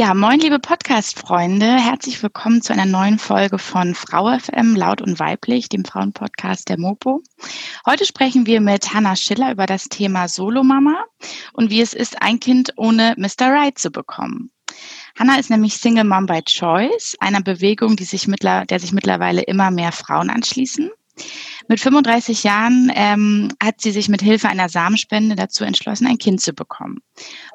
Ja, moin, liebe Podcast-Freunde. Herzlich willkommen zu einer neuen Folge von Frau FM, laut und weiblich, dem Frauenpodcast der Mopo. Heute sprechen wir mit Hannah Schiller über das Thema Solomama und wie es ist, ein Kind ohne Mr. Right zu bekommen. Hannah ist nämlich Single Mom by Choice, einer Bewegung, die sich mittler, der sich mittlerweile immer mehr Frauen anschließen. Mit 35 Jahren ähm, hat sie sich mit Hilfe einer Samenspende dazu entschlossen, ein Kind zu bekommen.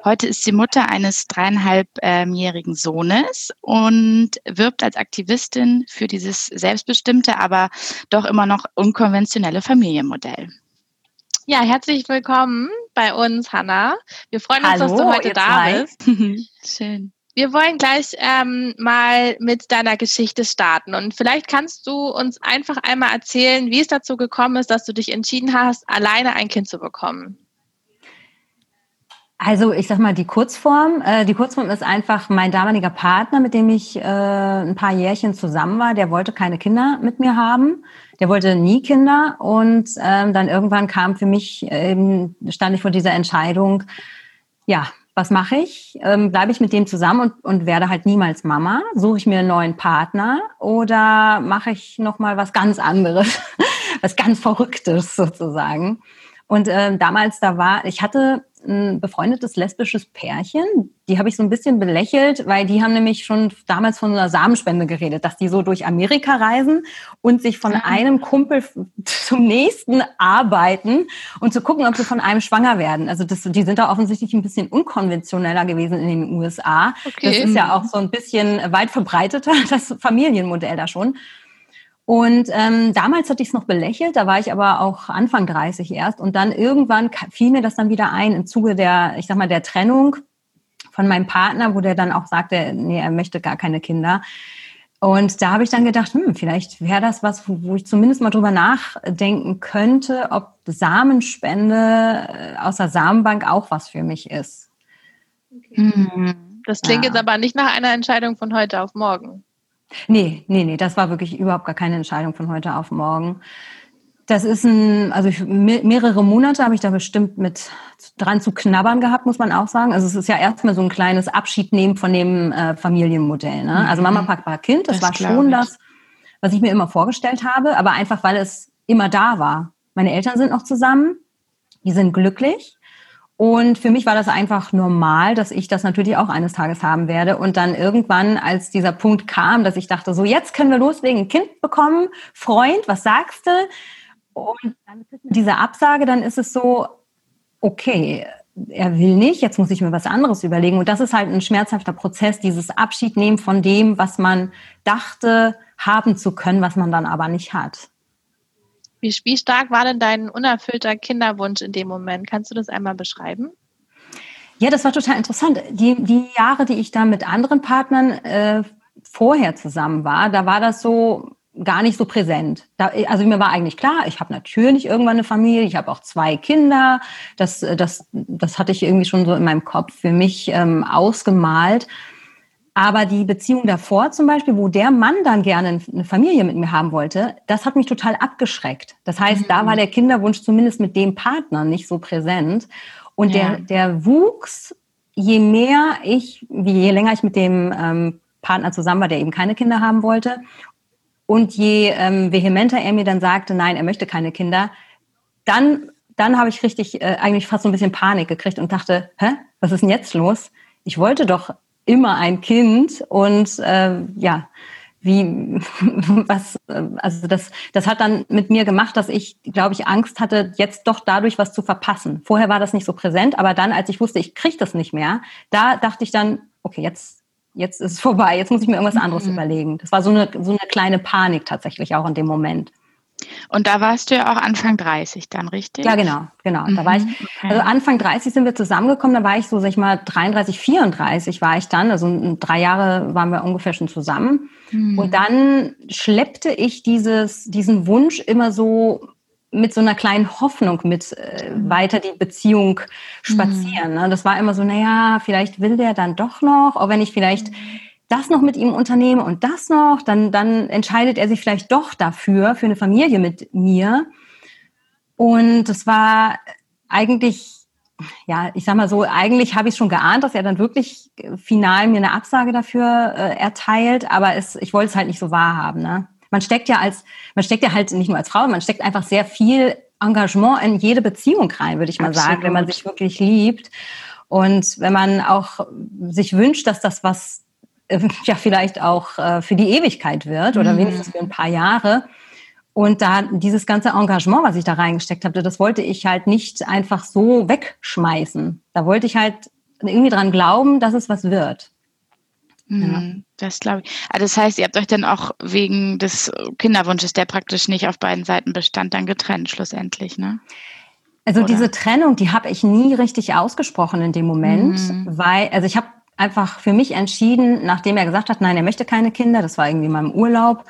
Heute ist sie Mutter eines dreieinhalbjährigen Sohnes und wirbt als Aktivistin für dieses selbstbestimmte, aber doch immer noch unkonventionelle Familienmodell. Ja, herzlich willkommen bei uns, Hanna. Wir freuen uns, Hallo, dass du heute da zwei. bist. Schön. Wir wollen gleich ähm, mal mit deiner Geschichte starten und vielleicht kannst du uns einfach einmal erzählen, wie es dazu gekommen ist, dass du dich entschieden hast, alleine ein Kind zu bekommen. Also ich sag mal die Kurzform. Äh, die Kurzform ist einfach mein damaliger Partner, mit dem ich äh, ein paar Jährchen zusammen war. Der wollte keine Kinder mit mir haben. Der wollte nie Kinder. Und ähm, dann irgendwann kam für mich, ähm, stand ich vor dieser Entscheidung, ja, was mache ich? Ähm, Bleibe ich mit dem zusammen und, und werde halt niemals Mama? Suche ich mir einen neuen Partner oder mache ich nochmal was ganz anderes, was ganz Verrücktes sozusagen? Und ähm, damals, da war, ich hatte ein befreundetes lesbisches Pärchen, die habe ich so ein bisschen belächelt, weil die haben nämlich schon damals von einer Samenspende geredet, dass die so durch Amerika reisen und sich von einem Kumpel zum nächsten arbeiten und zu gucken, ob sie von einem schwanger werden. Also das, die sind da offensichtlich ein bisschen unkonventioneller gewesen in den USA. Okay. Das ist ja auch so ein bisschen weit verbreiteter, das Familienmodell da schon. Und ähm, damals hatte ich es noch belächelt, da war ich aber auch Anfang 30 erst. Und dann irgendwann fiel mir das dann wieder ein im Zuge der, ich sag mal, der Trennung von meinem Partner, wo der dann auch sagte, nee, er möchte gar keine Kinder. Und da habe ich dann gedacht, hm, vielleicht wäre das was, wo, ich zumindest mal drüber nachdenken könnte, ob Samenspende äh, aus der Samenbank auch was für mich ist. Mhm. Das klingt Ja. jetzt aber nicht nach einer Entscheidung von heute auf morgen. Nee, nee, nee, das war wirklich überhaupt gar keine Entscheidung von heute auf morgen. Das ist ein, also ich, me- mehrere Monate habe ich da bestimmt mit dran zu knabbern gehabt, muss man auch sagen. Also es ist ja erstmal so ein kleines Abschied nehmen von dem äh, Familienmodell. Ne? Also Mama, Papa, Kind, das, Das war schon ich. das, was ich mir immer vorgestellt habe, aber einfach, weil es immer da war. Meine Eltern sind noch zusammen, die sind glücklich. Und für mich war das einfach normal, dass ich das natürlich auch eines Tages haben werde. Und dann irgendwann, als dieser Punkt kam, dass ich dachte, so jetzt können wir loslegen, ein Kind bekommen, Freund, was sagst du? Und dann diese Absage, dann ist es so, okay, er will nicht, jetzt muss ich mir was anderes überlegen. Und das ist halt ein schmerzhafter Prozess, dieses Abschied nehmen von dem, was man dachte haben zu können, was man dann aber nicht hat. Wie, wie stark war denn dein unerfüllter Kinderwunsch in dem Moment? Kannst du das einmal beschreiben? Ja, das war total interessant. Die, die Jahre, die ich da mit anderen Partnern äh, vorher zusammen war, da war das so gar nicht so präsent. Da, also mir war eigentlich klar, ich habe natürlich irgendwann eine Familie, ich habe auch zwei Kinder. Das, das, das hatte ich irgendwie schon so in meinem Kopf für mich ähm, ausgemalt. Aber die Beziehung davor zum Beispiel, wo der Mann dann gerne eine Familie mit mir haben wollte, das hat mich total abgeschreckt. Das heißt, da war der Kinderwunsch zumindest mit dem Partner nicht so präsent. Und Ja. der, der wuchs, je mehr ich, wie je länger ich mit dem ähm, Partner zusammen war, der eben keine Kinder haben wollte. Und je ähm, vehementer er mir dann sagte, nein, er möchte keine Kinder, dann, dann habe ich richtig äh, eigentlich fast so ein bisschen Panik gekriegt und dachte, hä, was ist denn jetzt los? Ich wollte doch immer ein Kind und äh, ja, wie was, also das, das hat dann mit mir gemacht, dass ich, glaube ich, Angst hatte, jetzt doch dadurch was zu verpassen. Vorher war das nicht so präsent, aber dann, als ich wusste, ich kriege das nicht mehr, da dachte ich dann, okay, jetzt, jetzt ist es vorbei, jetzt muss ich mir irgendwas anderes Mhm. überlegen. Das war so eine, so eine kleine Panik tatsächlich auch in dem Moment. Und da warst du ja auch Anfang 30 dann, richtig? Ja, genau, genau. Da war ich, mhm, okay. also Anfang 30 sind wir zusammengekommen, da war ich so, sag ich mal, 33, 34 war ich dann. Also drei Jahre waren wir ungefähr schon zusammen. Mhm. Und dann schleppte ich dieses, diesen Wunsch immer so mit so einer kleinen Hoffnung mit äh, mhm. weiter die Beziehung spazieren. Mhm. Das war immer so, naja, vielleicht will der dann doch noch, auch wenn ich vielleicht mhm das noch mit ihm unternehme und das noch, dann, dann entscheidet er sich vielleicht doch dafür, für eine Familie mit mir. Und das war eigentlich, ja, ich sag mal so, eigentlich habe ich schon geahnt, dass er dann wirklich final mir eine Absage dafür äh, erteilt, aber es, ich wollte es halt nicht so wahrhaben. Ne? Man steckt ja als, man steckt ja halt nicht nur als Frau, man steckt einfach sehr viel Engagement in jede Beziehung rein, würde ich mal Absolut. sagen, wenn man sich wirklich liebt. Und wenn man auch sich wünscht, dass das was ja vielleicht auch äh, für die Ewigkeit wird oder mhm. wenigstens für ein paar Jahre. Und da dieses ganze Engagement, was ich da reingesteckt habe, das wollte ich halt nicht einfach so wegschmeißen. Da wollte ich halt irgendwie dran glauben, dass es was wird. Mhm, ja. Das glaube ich. Also das heißt, ihr habt euch dann auch wegen des Kinderwunsches, der praktisch nicht auf beiden Seiten bestand, dann getrennt schlussendlich, ne? Also Oder? diese Trennung, die habe ich nie richtig ausgesprochen in dem Moment, mhm. weil, also ich habe einfach für mich entschieden, nachdem er gesagt hat, nein, er möchte keine Kinder, das war irgendwie in meinem Urlaub.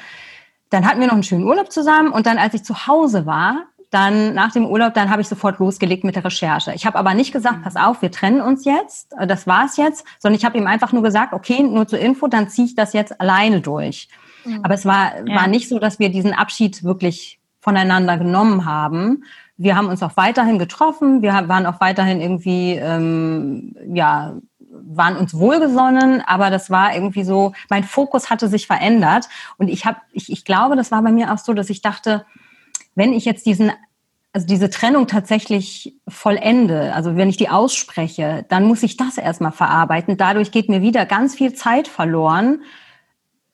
Dann hatten wir noch einen schönen Urlaub zusammen und dann, als ich zu Hause war, dann nach dem Urlaub, dann habe ich sofort losgelegt mit der Recherche. Ich habe aber nicht gesagt, pass auf, wir trennen uns jetzt, äh, das war's jetzt, sondern ich habe ihm einfach nur gesagt, okay, nur zur Info, dann ziehe ich das jetzt alleine durch. Mhm. Aber es war, ja. war nicht so, dass wir diesen Abschied wirklich voneinander genommen haben. Wir haben uns auch weiterhin getroffen, wir waren auch weiterhin irgendwie ähm, ja waren uns wohlgesonnen, aber das war irgendwie so, mein Fokus hatte sich verändert. Und ich habe, ich, ich glaube, das war bei mir auch so, dass ich dachte, wenn ich jetzt diesen also diese Trennung tatsächlich vollende, also wenn ich die ausspreche, dann muss ich das erstmal verarbeiten. Dadurch geht mir wieder ganz viel Zeit verloren.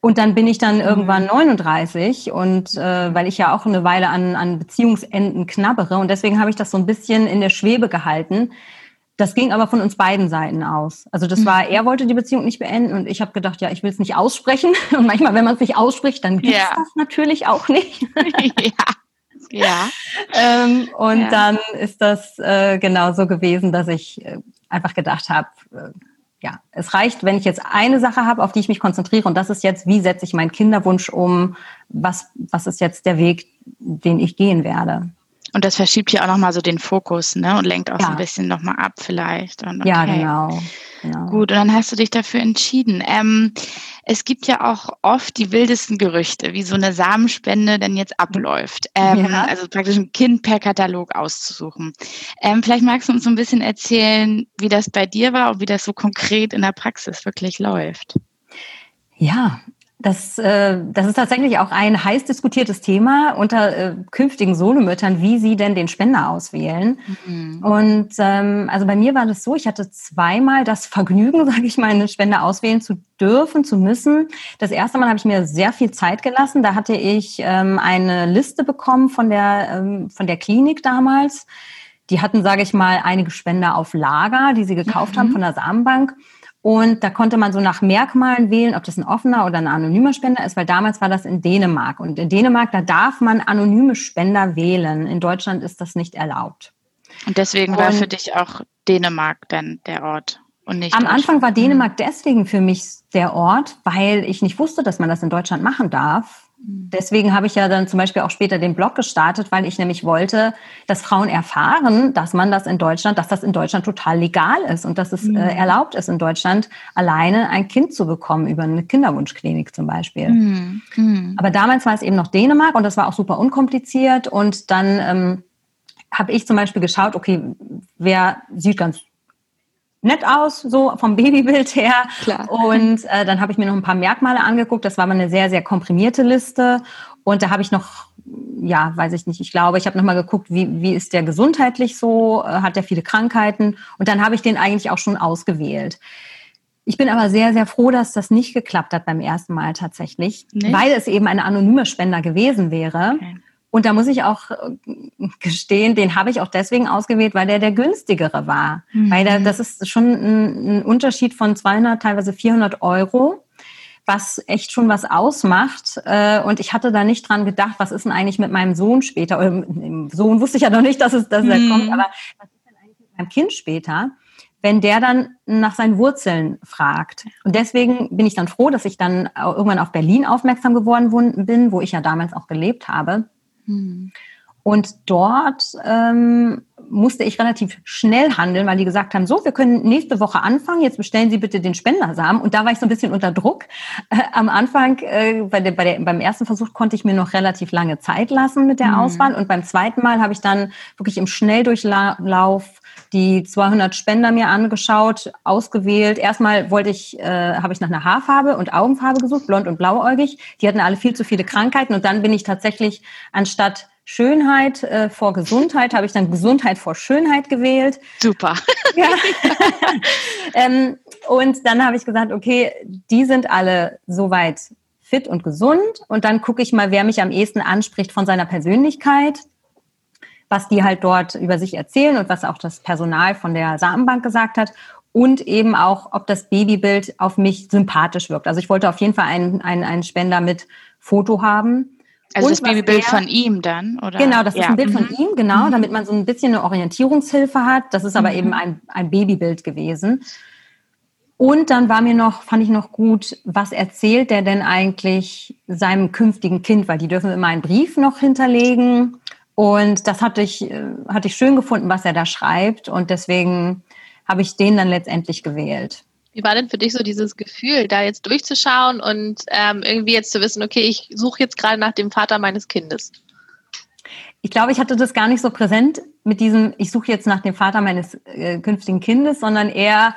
Und dann bin ich dann mhm. irgendwann 39 und äh, weil ich ja auch eine Weile an, an Beziehungsenden knabbere und deswegen habe ich das so ein bisschen in der Schwebe gehalten. Das ging aber von uns beiden Seiten aus. Also das war, er wollte die Beziehung nicht beenden und ich habe gedacht, ja, ich will es nicht aussprechen. Und manchmal, wenn man es nicht ausspricht, dann gibt es ja. das natürlich auch nicht. ja. Ja. ähm, und ja. dann ist das äh, genau so gewesen, dass ich äh, einfach gedacht habe, äh, ja, es reicht, wenn ich jetzt eine Sache habe, auf die ich mich konzentriere und das ist jetzt, wie setze ich meinen Kinderwunsch um, was, was ist jetzt der Weg, den ich gehen werde. Und das verschiebt hier auch nochmal so den Fokus, ne? Und lenkt auch ja. so ein bisschen nochmal ab vielleicht. Und okay. Ja, genau. genau. Gut, und dann hast du dich dafür entschieden. Ähm, es gibt ja auch oft die wildesten Gerüchte, wie so eine Samenspende denn jetzt abläuft. Ähm, ja. Also praktisch ein Kind per Katalog auszusuchen. Ähm, vielleicht magst du uns so ein bisschen erzählen, wie das bei dir war und wie das so konkret in der Praxis wirklich läuft. Ja, das, äh, das ist tatsächlich auch ein heiß diskutiertes Thema unter äh, künftigen Solomüttern, wie sie denn den Spender auswählen. Mhm. Und ähm, also bei mir war das so, ich hatte zweimal das Vergnügen, sage ich mal, einen Spender auswählen zu dürfen, zu müssen. Das erste Mal habe ich mir sehr viel Zeit gelassen. Da hatte ich ähm, eine Liste bekommen von der, ähm, von der Klinik damals. Die hatten, sage ich mal, einige Spender auf Lager, die sie gekauft mhm. haben von der Samenbank. Und da konnte man so nach Merkmalen wählen, ob das ein offener oder ein anonymer Spender ist, weil damals war das in Dänemark. Und in Dänemark, da darf man anonyme Spender wählen. In Deutschland ist das nicht erlaubt. Und deswegen war und für dich auch Dänemark dann der Ort und nicht. Am Anfang war Dänemark deswegen für mich der Ort, weil ich nicht wusste, dass man das in Deutschland machen darf. Deswegen habe ich ja dann zum Beispiel auch später den Blog gestartet, weil ich nämlich wollte, dass Frauen erfahren, dass man das in Deutschland, dass das in Deutschland total legal ist und dass es mhm. äh, erlaubt ist, in Deutschland alleine ein Kind zu bekommen über eine Kinderwunschklinik zum Beispiel. Mhm. Mhm. Aber damals war es eben noch Dänemark und das war auch super unkompliziert und dann ähm, habe ich zum Beispiel geschaut, okay, wer sieht ganz nett aus, so vom Babybild her. Klar. Und äh, dann habe ich mir noch ein paar Merkmale angeguckt. Das war mal eine sehr, sehr komprimierte Liste. Und da habe ich noch, ja, weiß ich nicht, ich glaube, ich habe noch mal geguckt, wie, wie ist der gesundheitlich so, äh, hat er viele Krankheiten? Und dann habe ich den eigentlich auch schon ausgewählt. Ich bin aber sehr, sehr froh, dass das nicht geklappt hat beim ersten Mal tatsächlich, nicht? weil es eben ein anonymer Spender gewesen wäre. Okay. Und da muss ich auch äh, gestehen, den habe ich auch deswegen ausgewählt, weil der der günstigere war. Mhm. Weil der, das ist schon ein, ein, Unterschied von 200, teilweise 400 Euro. was echt schon was ausmacht. Äh, und ich hatte da nicht dran gedacht, was ist denn eigentlich mit meinem Sohn später? Oder mit dem Sohn wusste ich ja noch nicht, dass es, dass er mhm. kommt, aber was ist denn eigentlich mit meinem Kind später? wenn der dann nach seinen Wurzeln fragt. Und deswegen bin ich dann froh, dass ich dann irgendwann auf Berlin aufmerksam geworden bin, wo ich ja damals auch gelebt habe. Mhm. Und dort ähm, musste ich relativ schnell handeln, weil die gesagt haben, so, wir können nächste Woche anfangen, jetzt bestellen Sie bitte den Spendersamen. Und da war ich so ein bisschen unter Druck. Äh, am Anfang, äh, bei der, bei der, beim ersten Versuch konnte ich mir noch relativ lange Zeit lassen mit der mhm. Auswahl. Und beim zweiten Mal habe ich dann wirklich im Schnelldurchlauf die 200 Spender mir angeschaut, ausgewählt. Erstmal wollte ich, äh, habe ich nach einer Haarfarbe und Augenfarbe gesucht, blond und blauäugig. Die hatten alle viel zu viele Krankheiten und dann bin ich tatsächlich anstatt Schönheit äh, vor Gesundheit habe ich dann Gesundheit vor Schönheit gewählt. Super. Ja. ähm, und dann habe ich gesagt, okay, die sind alle soweit fit und gesund. Und dann gucke ich mal, wer mich am ehesten anspricht von seiner Persönlichkeit was die halt dort über sich erzählen und was auch das Personal von der Samenbank gesagt hat und eben auch, ob das Babybild auf mich sympathisch wirkt. Also ich wollte auf jeden Fall einen, einen, einen Spender mit Foto haben. Also und das Babybild von ihm dann, oder? Genau, das ja. ist ein Bild mhm. von ihm, genau, damit man so ein bisschen eine Orientierungshilfe hat. Das ist aber mhm. eben ein, ein Babybild gewesen. Und dann war mir noch, fand ich noch gut, was erzählt der denn eigentlich seinem künftigen Kind? Weil die dürfen immer einen Brief noch hinterlegen. Und das hatte ich, äh, hatte ich schön gefunden, was er da schreibt. Und deswegen habe ich den dann letztendlich gewählt. Wie war denn für dich so dieses Gefühl, da jetzt durchzuschauen und ähm, irgendwie jetzt zu wissen, okay, ich suche jetzt gerade nach dem Vater meines Kindes? Ich glaube, ich hatte das gar nicht so präsent mit diesem, ich suche jetzt nach dem Vater meines äh, künftigen Kindes, sondern eher,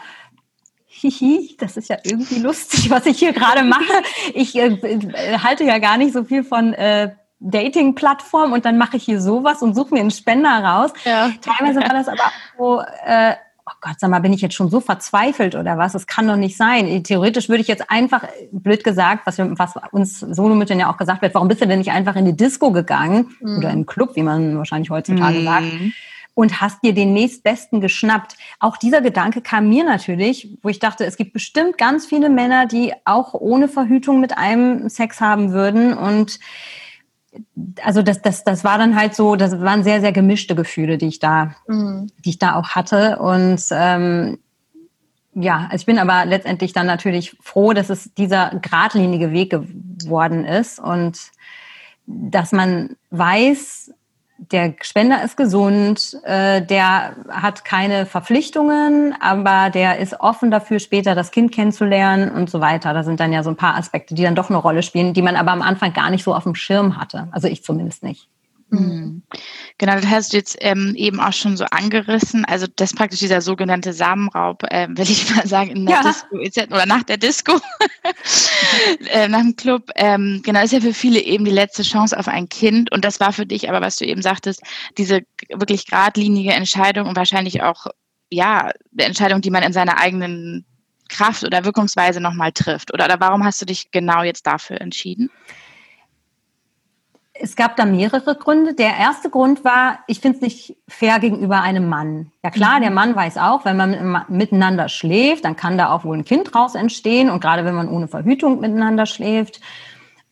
hihi, das ist ja irgendwie lustig, was ich hier gerade mache. Ich äh, äh halte ja gar nicht so viel von äh, Dating-Plattform und dann mache ich hier sowas und suche mir einen Spender raus. Ja. Teilweise war das aber auch so, äh, oh Gott, sag mal, bin ich jetzt schon so verzweifelt oder was? Das kann doch nicht sein. Theoretisch würde ich jetzt einfach, blöd gesagt, was, wir, was uns Solomüttern ja auch gesagt wird, warum bist du denn nicht einfach in die Disco gegangen mhm. oder im Club, wie man wahrscheinlich heutzutage mhm. sagt, und hast dir den nächstbesten geschnappt? Auch dieser Gedanke kam mir natürlich, wo ich dachte, es gibt bestimmt ganz viele Männer, die auch ohne Verhütung mit einem Sex haben würden und also das, das, das war dann halt so, das waren sehr, sehr gemischte Gefühle, die ich da, mhm. die ich da auch hatte. Und ähm, ja, also ich bin aber letztendlich dann natürlich froh, dass es dieser geradlinige Weg geworden ist und dass man weiß, der Spender ist gesund, äh, der hat keine Verpflichtungen, aber der ist offen dafür, später das Kind kennenzulernen und so weiter. Da sind dann ja so ein paar Aspekte, die dann doch eine Rolle spielen, die man aber am Anfang gar nicht so auf dem Schirm hatte. Also ich zumindest nicht. Mhm. Genau, das hast du jetzt ähm, eben auch schon so angerissen. Also das ist praktisch dieser sogenannte Samenraub, äh, will ich mal sagen, in der ja. Disco oder nach der Disco, äh, nach dem Club. Ähm, genau, ist ja für viele eben die letzte Chance auf ein Kind. Und das war für dich aber, was du eben sagtest, diese wirklich geradlinige Entscheidung und wahrscheinlich auch, ja, eine Entscheidung, die man in seiner eigenen Kraft oder Wirkungsweise nochmal trifft. Oder, oder warum hast du dich genau jetzt dafür entschieden? Es gab da mehrere Gründe. Der erste Grund war, ich finde es nicht fair gegenüber einem Mann. Ja klar, der. Mann weiß auch, wenn man miteinander schläft, dann kann da auch wohl ein Kind draus entstehen und gerade wenn man ohne Verhütung miteinander schläft.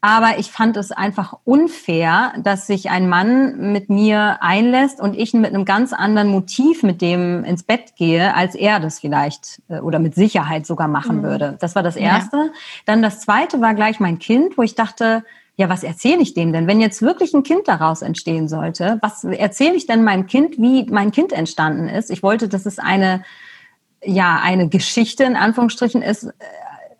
Aber ich fand es einfach unfair, dass sich ein Mann mit mir einlässt und ich mit einem ganz anderen Motiv mit dem ins Bett gehe, als er das vielleicht äh, oder mit Sicherheit sogar machen mhm. würde. Das war das Erste. Ja. Dann das Zweite war gleich mein Kind, wo ich dachte, ja, was erzähle ich dem denn? Wenn jetzt wirklich ein Kind daraus entstehen sollte, was erzähle ich denn meinem Kind, wie mein Kind entstanden ist? Ich wollte, dass es eine, ja, eine Geschichte in Anführungsstrichen ist, äh,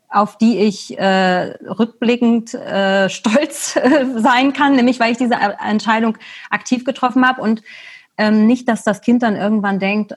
auf die ich äh, rückblickend äh, stolz äh, sein kann, nämlich weil ich diese Entscheidung aktiv getroffen habe und ähm, nicht, dass das Kind dann irgendwann denkt,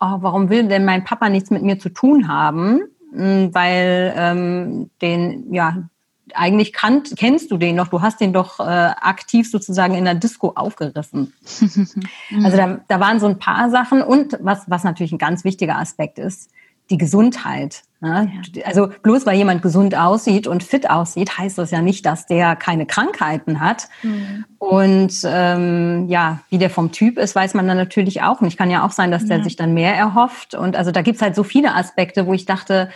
oh, warum will denn mein Papa nichts mit mir zu tun haben? Hm, weil ähm, den, ja, eigentlich kannt, kennst du den noch, du hast den doch äh, aktiv sozusagen in der Disco aufgerissen. also da, da waren so ein paar Sachen und was, was natürlich ein ganz wichtiger Aspekt ist, die Gesundheit. Ne? Ja. Also bloß weil jemand gesund aussieht und fit aussieht, heißt das ja nicht, dass der keine Krankheiten hat. Mhm. Und ähm, ja, wie der vom Typ ist, weiß man dann natürlich auch nicht. Kann ja auch sein, dass der ja. sich dann mehr erhofft. Und also da gibt's halt so viele Aspekte, wo ich dachte,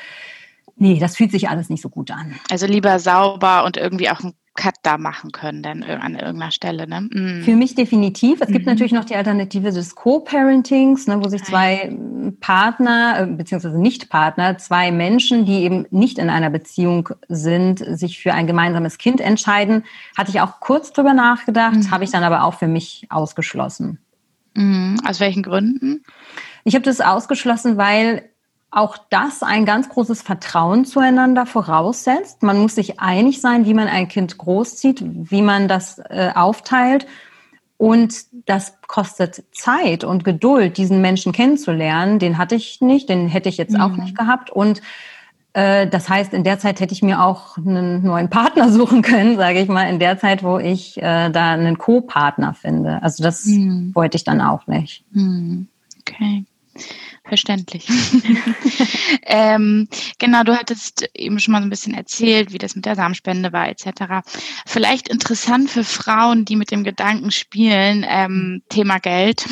Nee, das fühlt sich alles nicht so gut an. Also lieber sauber und irgendwie auch ein Cut da machen können, dann an irgendeiner Stelle. Ne? Mm. Für mich definitiv. Es gibt mhm. natürlich noch die Alternative des Co-Parentings, ne, wo sich zwei Partner, äh, beziehungsweise Nicht-Partner, zwei Menschen, die eben nicht in einer Beziehung sind, sich für ein gemeinsames Kind entscheiden. Hatte ich auch kurz drüber nachgedacht, mhm. habe ich dann aber auch für mich ausgeschlossen. Mhm. Aus welchen Gründen? Ich habe das ausgeschlossen, weil auch das ein ganz großes Vertrauen zueinander voraussetzt. Man muss sich einig sein, wie man ein Kind großzieht, wie man das äh, aufteilt. Und das kostet Zeit und Geduld, diesen Menschen kennenzulernen. Den hatte ich nicht, den hätte ich jetzt mhm. auch nicht gehabt. Und äh, das heißt, in der Zeit hätte ich mir auch einen neuen Partner suchen können, sage ich mal, in der Zeit, wo ich äh, da einen Co-Partner finde. Also das mhm. wollte ich dann auch nicht. Mhm. Okay. Verständlich. ähm, genau, du hattest eben schon mal so ein bisschen erzählt, wie das mit der Samenspende war, etc. Vielleicht interessant für Frauen, die mit dem Gedanken spielen, ähm, Thema Geld.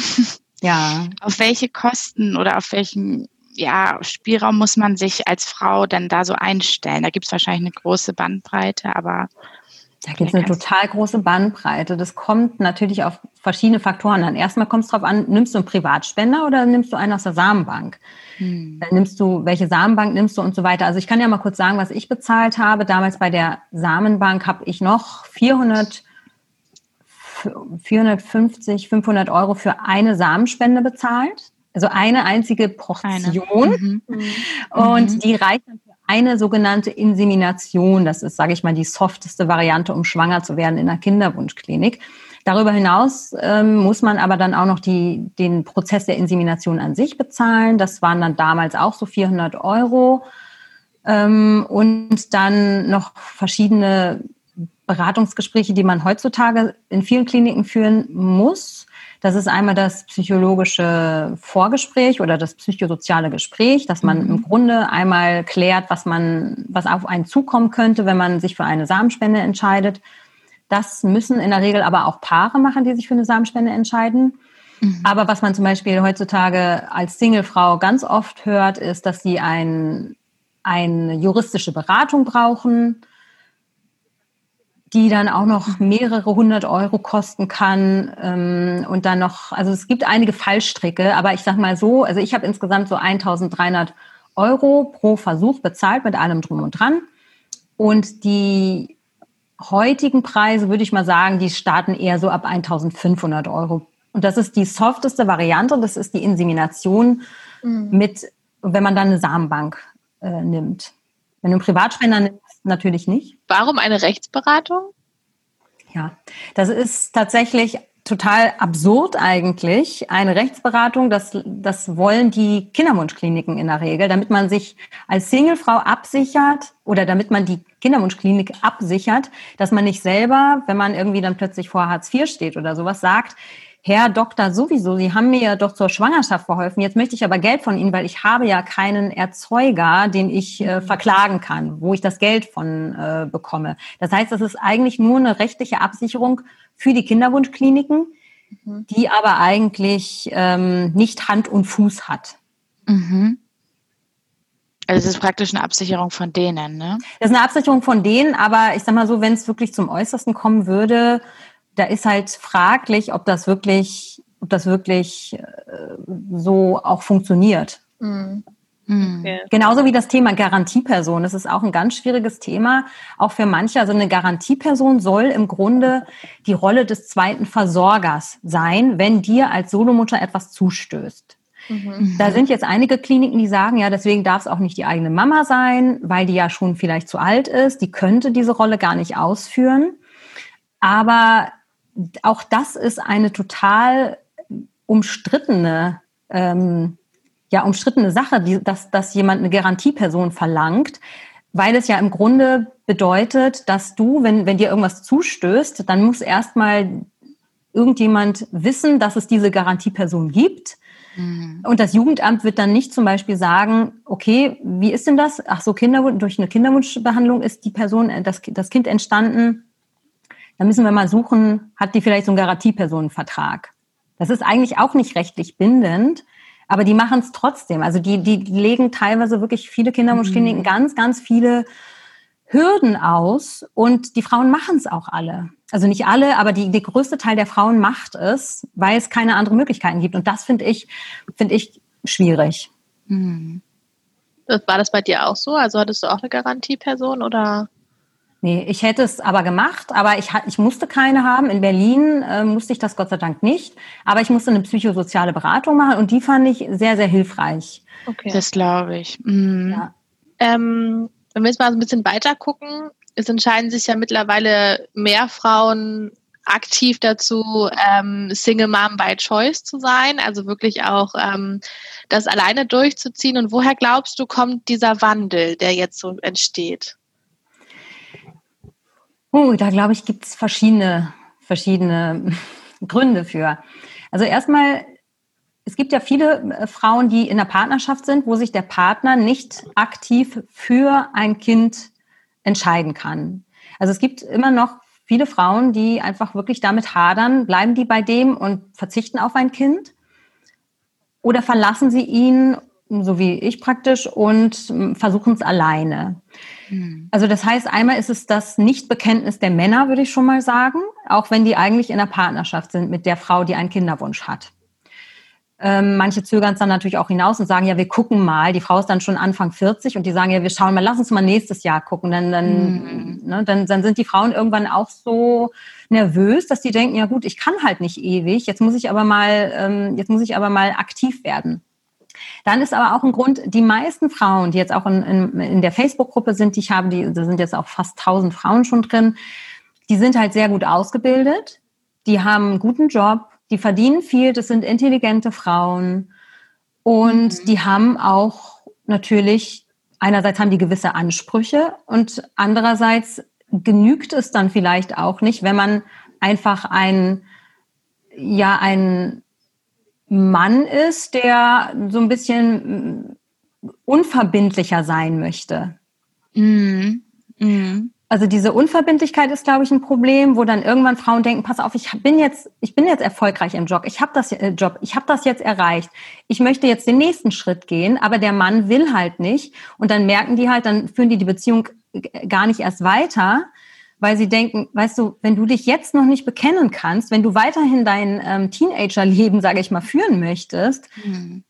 Ja. Auf welche Kosten oder auf welchen ja, Spielraum muss man sich als Frau denn da so einstellen? Da gibt es wahrscheinlich eine große Bandbreite, aber da gibt es eine total große Bandbreite. Das kommt natürlich auf verschiedene Faktoren an. Erstmal kommt es darauf an, nimmst du einen Privatspender oder nimmst du einen aus der Samenbank? Hm. Dann nimmst du, welche Samenbank nimmst du und so weiter. Also ich kann ja mal kurz sagen, was ich bezahlt habe. Damals bei der Samenbank habe ich noch 400, 450, 500 Euro für eine Samenspende bezahlt. Also eine einzige Portion. Eine. Mhm. Und mhm. die reicht dann eine sogenannte Insemination. Das ist, sage ich mal, die softeste Variante, um schwanger zu werden in einer Kinderwunschklinik. Darüber hinaus ähm, muss man aber dann auch noch die, den Prozess der Insemination an sich bezahlen. Das waren dann damals auch so 400 Euro. Ähm, und dann noch verschiedene Beratungsgespräche, die man heutzutage in vielen Kliniken führen muss. Das ist einmal das psychologische Vorgespräch oder das psychosoziale Gespräch, dass man mhm. im Grunde einmal klärt, was man, was auf einen zukommen könnte, wenn man sich für eine Samenspende entscheidet. Das müssen in der Regel aber auch Paare machen, die sich für eine Samenspende entscheiden. Mhm. Aber was man zum Beispiel heutzutage als Singlefrau ganz oft hört, ist, dass sie ein, eine juristische Beratung brauchen die dann auch noch mehrere hundert Euro kosten kann ähm, und dann noch, also es gibt einige Fallstricke, aber ich sag mal so, also ich habe insgesamt so 1300 Euro pro Versuch bezahlt mit allem drum und dran und die heutigen Preise, würde ich mal sagen, die starten eher so ab 1500 Euro. Und das ist die softeste Variante, das ist die Insemination mhm. mit, wenn man dann eine Samenbank äh, nimmt. Wenn du einen Privatspender nimmst, natürlich nicht. Warum eine Rechtsberatung? Ja, das ist tatsächlich total absurd eigentlich. Eine Rechtsberatung, das, das wollen die Kinderwunschkliniken in der Regel, damit man sich als Singlefrau absichert oder damit man die Kinderwunschklinik absichert, dass man nicht selber, wenn man irgendwie dann plötzlich vor Hartz IV steht oder sowas, sagt, Herr Doktor, sowieso, Sie haben mir ja doch zur Schwangerschaft verholfen. Jetzt möchte ich aber Geld von Ihnen, weil ich habe ja keinen Erzeuger, den ich äh, verklagen kann, wo ich das Geld von äh, bekomme. Das heißt, das ist eigentlich nur eine rechtliche Absicherung für die Kinderwunschkliniken, mhm. die aber eigentlich ähm, nicht Hand und Fuß hat. Mhm. Also es ist praktisch eine Absicherung von denen, ne? Das ist eine Absicherung von denen, aber ich sag mal so, wenn es wirklich zum Äußersten kommen würde, da ist halt fraglich, ob das wirklich, ob das wirklich äh, so auch funktioniert. Mhm. mhm. Okay. Genauso wie das Thema Garantieperson. Das ist auch ein ganz schwieriges Thema, auch für manche. Also eine Garantieperson soll im Grunde die Rolle des zweiten Versorgers sein, wenn dir als Solomutter etwas zustößt. Mhm. Da sind jetzt einige Kliniken, die sagen, ja, deswegen darf es auch nicht die eigene Mama sein, weil die ja schon vielleicht zu alt ist. Die könnte diese Rolle gar nicht ausführen. Aber auch das ist eine total umstrittene, ähm, ja, umstrittene Sache, die, dass, dass jemand eine Garantieperson verlangt, weil es ja im Grunde bedeutet, dass du, wenn, wenn dir irgendwas zustößt, dann muss erstmal irgendjemand wissen, dass es diese Garantieperson gibt. Mhm. Und das Jugendamt wird dann nicht zum Beispiel sagen, okay, wie ist denn das? Ach so, Kinderwunsch, durch eine Kinderwunschbehandlung ist die Person, das, das Kind entstanden da müssen wir mal suchen, hat die vielleicht so einen Garantiepersonenvertrag? Das ist eigentlich auch nicht rechtlich bindend, Aber die machen es trotzdem. Also die, die legen teilweise wirklich viele Kinderwunschkliniken mhm. ganz, ganz viele Hürden aus und die Frauen machen es auch alle. Also nicht alle, aber die, der größte Teil der Frauen macht es, weil es keine anderen Möglichkeiten gibt. Und das finde ich, finde ich schwierig. Mhm. War das bei dir auch so? Also hattest du auch eine Garantieperson oder? Nee, ich hätte es aber gemacht, aber ich, ich musste keine haben. In Berlin äh, musste ich das Gott sei Dank nicht. Aber ich musste eine psychosoziale Beratung machen und die fand ich sehr, sehr hilfreich. Okay. Das glaube ich. Mhm. Ja. Ähm, wenn wir jetzt mal so ein bisschen weiter gucken, es entscheiden sich ja mittlerweile mehr Frauen aktiv dazu, ähm, Single Mom by Choice zu sein, also wirklich auch ähm, das alleine durchzuziehen. Und woher glaubst du, kommt dieser Wandel, der jetzt so entsteht? Oh, da glaube ich, gibt es verschiedene, verschiedene Gründe für. Also erstmal, es gibt ja viele äh, Frauen, die in der Partnerschaft sind, wo sich der Partner nicht aktiv für ein Kind entscheiden kann. Also es gibt immer noch viele Frauen, die einfach wirklich damit hadern, bleiben die bei dem und verzichten auf ein Kind oder verlassen sie ihn, so wie ich praktisch, und versuchen es alleine. Hm. Also das heißt, einmal ist es das Nichtbekenntnis der Männer, würde ich schon mal sagen, auch wenn die eigentlich in einer Partnerschaft sind mit der Frau, die einen Kinderwunsch hat. Ähm, manche zögern es dann natürlich auch hinaus und sagen, ja, wir gucken mal. Die Frau ist dann schon Anfang 40 und die sagen, ja, wir schauen mal, lass uns mal nächstes Jahr gucken. Dann, dann, mhm. ne, dann, dann sind die Frauen irgendwann auch so nervös, dass die denken, ja gut, ich kann halt nicht ewig. Jetzt muss ich aber mal, ähm, jetzt muss ich aber mal aktiv werden. Dann ist aber auch ein Grund, die meisten Frauen, die jetzt auch in, in, in der Facebook-Gruppe sind, die ich habe, die, da sind jetzt auch fast 1000 Frauen schon drin, die sind halt sehr gut ausgebildet, die haben einen guten Job, die verdienen viel, das sind intelligente Frauen und mhm. die haben auch natürlich, einerseits haben die gewisse Ansprüche und andererseits genügt es dann vielleicht auch nicht, wenn man einfach ein, ja, ein Mann ist, der so ein bisschen unverbindlicher sein möchte. Mhm. Mhm. Also diese Unverbindlichkeit ist, glaube ich, ein Problem, wo dann irgendwann Frauen denken: Pass auf, ich bin jetzt, ich bin jetzt erfolgreich im Job, ich habe das äh, Job, ich habe das jetzt erreicht, ich möchte jetzt den nächsten Schritt gehen, aber der Mann will halt nicht, und dann merken die halt, dann führen die die Beziehung gar nicht erst weiter, weil sie denken, weißt du, wenn du dich jetzt noch nicht bekennen kannst, wenn du weiterhin dein ähm, Teenagerleben, sage ich mal, führen möchtest, mhm.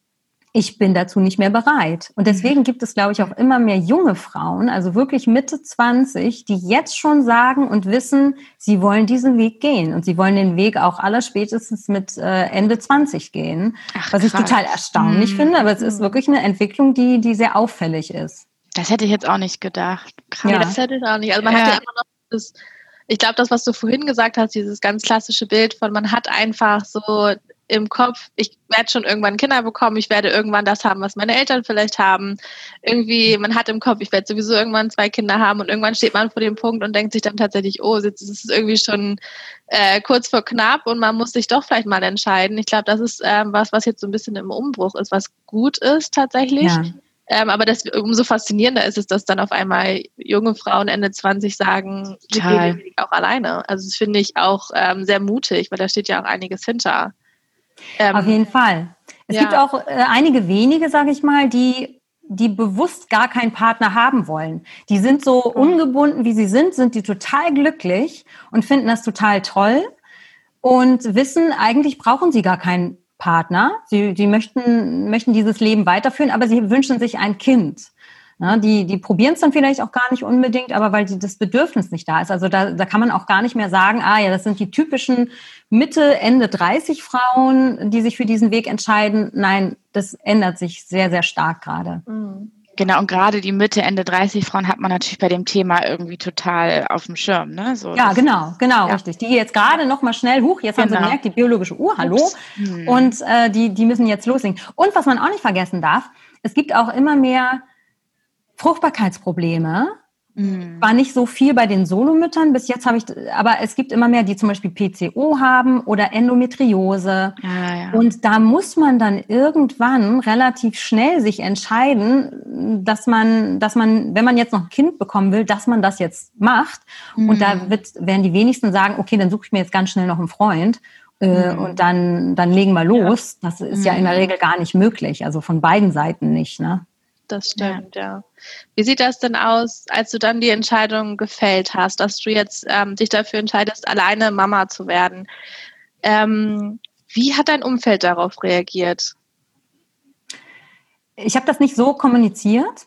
ich bin dazu nicht mehr bereit. Und deswegen gibt es, glaube ich, auch immer mehr junge Frauen, also wirklich Mitte 20, die jetzt schon sagen und wissen, sie wollen diesen Weg gehen und sie wollen den Weg auch allerspätestens mit äh, Ende 20 gehen, Ach, was ich total erstaunlich mhm. finde, aber es ist mhm. wirklich eine Entwicklung, die, die sehr auffällig ist. Das hätte ich jetzt auch nicht gedacht. Krass. Ja. das hätte ich auch nicht. Also man ja. hat ja immer noch das, ich glaube, das, was du vorhin gesagt hast, dieses ganz klassische Bild von, man hat einfach so im Kopf, ich werde schon irgendwann Kinder bekommen, ich werde irgendwann das haben, was meine Eltern vielleicht haben. Irgendwie, man hat im Kopf, ich werde sowieso irgendwann zwei Kinder haben und irgendwann steht man vor dem Punkt und denkt sich dann tatsächlich, oh, jetzt ist es irgendwie schon äh, kurz vor knapp und man muss sich doch vielleicht mal entscheiden. Ich glaube, das ist äh, was, was jetzt so ein bisschen im Umbruch ist, was gut ist tatsächlich. Ja. Ähm, aber das, umso faszinierender ist es, dass dann auf einmal junge Frauen Ende 20 sagen, den Weg auch alleine. Also das finde ich auch ähm, sehr mutig, weil da steht ja auch einiges hinter. Ähm, auf jeden Fall. Es ja. gibt auch äh, einige wenige, sage ich mal, die die bewusst gar keinen Partner haben wollen. Die sind so ungebunden, wie sie sind, sind die total glücklich und finden das total toll und wissen, eigentlich brauchen sie gar keinen Partner. Sie, sie möchten, möchten dieses Leben weiterführen, aber sie wünschen sich ein Kind. Ja, die die probieren es dann vielleicht auch gar nicht unbedingt, aber weil die, das Bedürfnis nicht da ist. Also da, da kann man auch gar nicht mehr sagen, ah ja, das sind die typischen Mitte, Ende 30 Frauen, die sich für diesen Weg entscheiden. Nein, das ändert sich sehr, sehr stark gerade. Mhm. Genau, und gerade die Mitte, Ende 30 Frauen hat man natürlich bei dem Thema irgendwie total auf dem Schirm. Ne? So, ja, genau, genau, ja. richtig. Die jetzt gerade noch mal schnell hoch, jetzt genau. haben sie genau. gemerkt, die biologische Uhr, hallo. Hm. Und äh, die, die müssen jetzt loslegen. Und was man auch nicht vergessen darf, es gibt auch immer mehr Fruchtbarkeitsprobleme Mhm. War nicht so viel bei den Solomüttern. Bis jetzt habe ich, aber es gibt immer mehr, die zum Beispiel PCO haben oder Endometriose. Ja, ja. Und da muss man dann irgendwann relativ schnell sich entscheiden, dass man, dass man, wenn man jetzt noch ein Kind bekommen will, dass man das jetzt macht. Mhm. Und da wird, werden die wenigsten sagen, okay, dann suche ich mir jetzt ganz schnell noch einen Freund äh, mhm. und dann, dann legen wir los. Ja. Das ist mhm. ja in der mhm. Regel gar nicht möglich, also von beiden Seiten nicht. Ne? Das stimmt, ja. ja. Wie sieht das denn aus, als du dann die Entscheidung gefällt hast, dass du jetzt ähm, dich dafür entscheidest, alleine Mama zu werden? Ähm, wie hat dein Umfeld darauf reagiert? Ich habe das nicht so kommuniziert.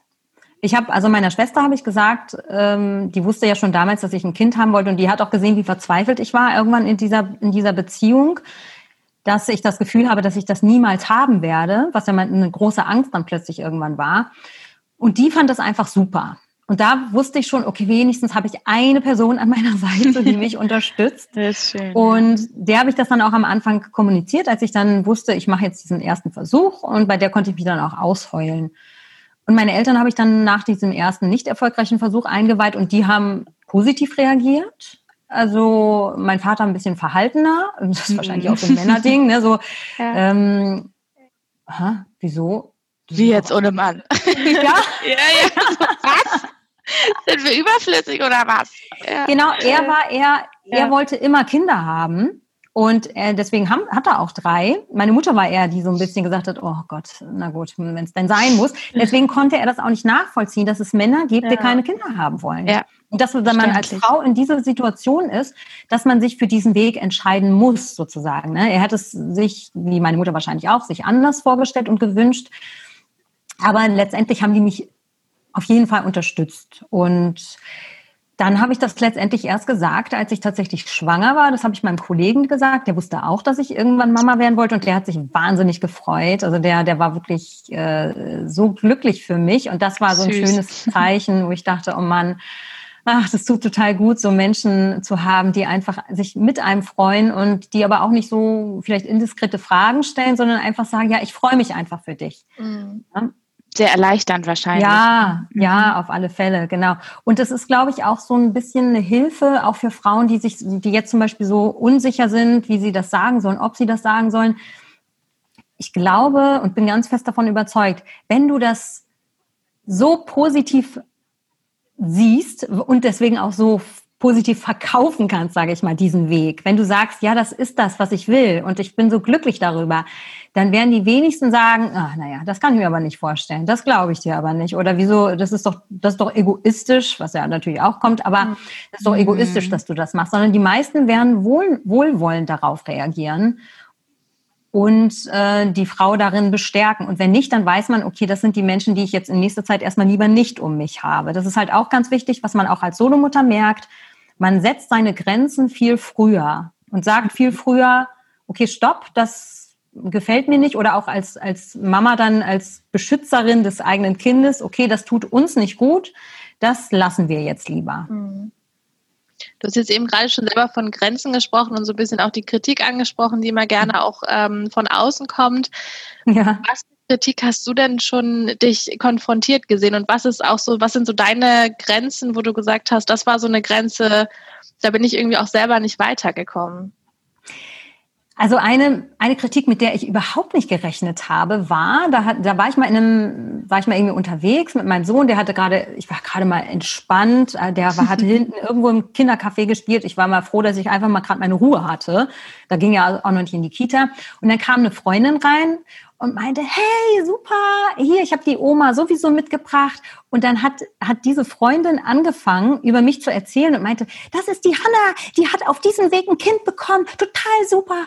Ich habe, also meiner Schwester habe ich gesagt, ähm, die wusste ja schon damals, dass ich ein Kind haben wollte und die hat auch gesehen, wie verzweifelt ich war irgendwann in dieser, in dieser Beziehung, dass ich das Gefühl habe, dass ich das niemals haben werde, was ja eine große Angst dann plötzlich irgendwann war. Und die fand das einfach super. Und da wusste ich schon, okay, wenigstens habe ich eine Person an meiner Seite, die mich unterstützt. Das ist schön. Und der habe ich das dann auch am Anfang kommuniziert, als ich dann wusste, ich mache jetzt diesen ersten Versuch und bei der konnte ich mich dann auch ausheulen. Und meine Eltern habe ich dann nach diesem ersten nicht erfolgreichen Versuch eingeweiht und die haben positiv reagiert. Also mein Vater ein bisschen verhaltener, das ist wahrscheinlich auch so ein Männerding, ne? So, ja. ähm, aha, wieso? Wie jetzt ohne Mann? Ja, ja, ja. Was? Sind wir überflüssig oder was? Ja. Genau, er war er, er wollte immer Kinder haben. Und äh, deswegen haben, hat er auch drei. Meine Mutter war eher, die so ein bisschen gesagt hat, oh Gott, na gut, wenn es denn sein muss. Deswegen konnte er das auch nicht nachvollziehen, dass es Männer gibt, ja. die keine Kinder haben wollen. Ja. Und dass wenn man als Frau in dieser Situation ist, dass man sich für diesen Weg entscheiden muss, sozusagen. Ne? Er hat es sich, wie meine Mutter wahrscheinlich auch, sich anders vorgestellt und gewünscht. Aber letztendlich haben die mich auf jeden Fall unterstützt. Und dann habe ich das letztendlich erst gesagt, als ich tatsächlich schwanger war. Das habe ich meinem Kollegen gesagt. Der wusste auch, dass ich irgendwann Mama werden wollte und der hat sich wahnsinnig gefreut. Also der, der war wirklich äh, so glücklich für mich und das war so ein Süß. schönes Zeichen, wo ich dachte, oh Mann, ach, das tut total gut, so Menschen zu haben, die einfach sich mit einem freuen und die aber auch nicht so vielleicht indiskrete Fragen stellen, sondern einfach sagen, ja, ich freue mich einfach für dich. Mhm. Ja? sehr erleichternd wahrscheinlich. Ja, mhm. ja, auf alle Fälle, genau. Und das ist, glaube ich, auch so ein bisschen eine Hilfe, auch für Frauen, die sich, die jetzt zum Beispiel so unsicher sind, wie sie das sagen sollen, ob sie das sagen sollen. Ich glaube und bin ganz fest davon überzeugt, wenn du das so positiv siehst und deswegen auch so positiv verkaufen kannst, sage ich mal, diesen Weg. Wenn du sagst, ja, das ist das, was ich will und ich bin so glücklich darüber, dann werden die wenigsten sagen, ach, naja, das kann ich mir aber nicht vorstellen, das glaube ich dir aber nicht. Oder wieso, das ist doch, das ist doch egoistisch, was ja natürlich auch kommt, aber mhm. das ist doch egoistisch, mhm. dass du das machst. Sondern die meisten werden wohl, wohlwollend darauf reagieren und äh, die Frau darin bestärken. Und wenn nicht, dann weiß man, okay, das sind die Menschen, die ich jetzt in nächster Zeit erstmal lieber nicht um mich habe. Das ist halt auch ganz wichtig, was man auch als Solomutter merkt man setzt seine Grenzen viel früher und sagt viel früher, okay, stopp, das gefällt mir nicht. Oder auch als, als Mama dann, als Beschützerin des eigenen Kindes, okay, das tut uns nicht gut, das lassen wir jetzt lieber. Mhm. Du hast jetzt eben gerade schon selber von Grenzen gesprochen und so ein bisschen auch die Kritik angesprochen, die immer gerne auch ähm, von außen kommt. Ja. Was Kritik hast du denn schon dich konfrontiert gesehen und was ist auch so, was sind so deine Grenzen, wo du gesagt hast, das war so eine Grenze, da bin ich irgendwie auch selber nicht weitergekommen? Also eine, eine Kritik, mit der ich überhaupt nicht gerechnet habe, war, da, hat, da war ich mal in einem, war ich mal irgendwie unterwegs mit meinem Sohn, der hatte gerade, ich war gerade mal entspannt, äh, der war, hatte hinten irgendwo im Kindercafé gespielt. Ich war mal froh, dass ich einfach mal gerade meine Ruhe hatte. Da ging ja auch noch nicht in die Kita. Und dann kam eine Freundin rein und meinte, hey, super, hier, ich habe die Oma sowieso mitgebracht. Und dann hat, hat diese Freundin angefangen, über mich zu erzählen und meinte, das ist die Hanna, die hat auf diesem Weg ein Kind bekommen, total super.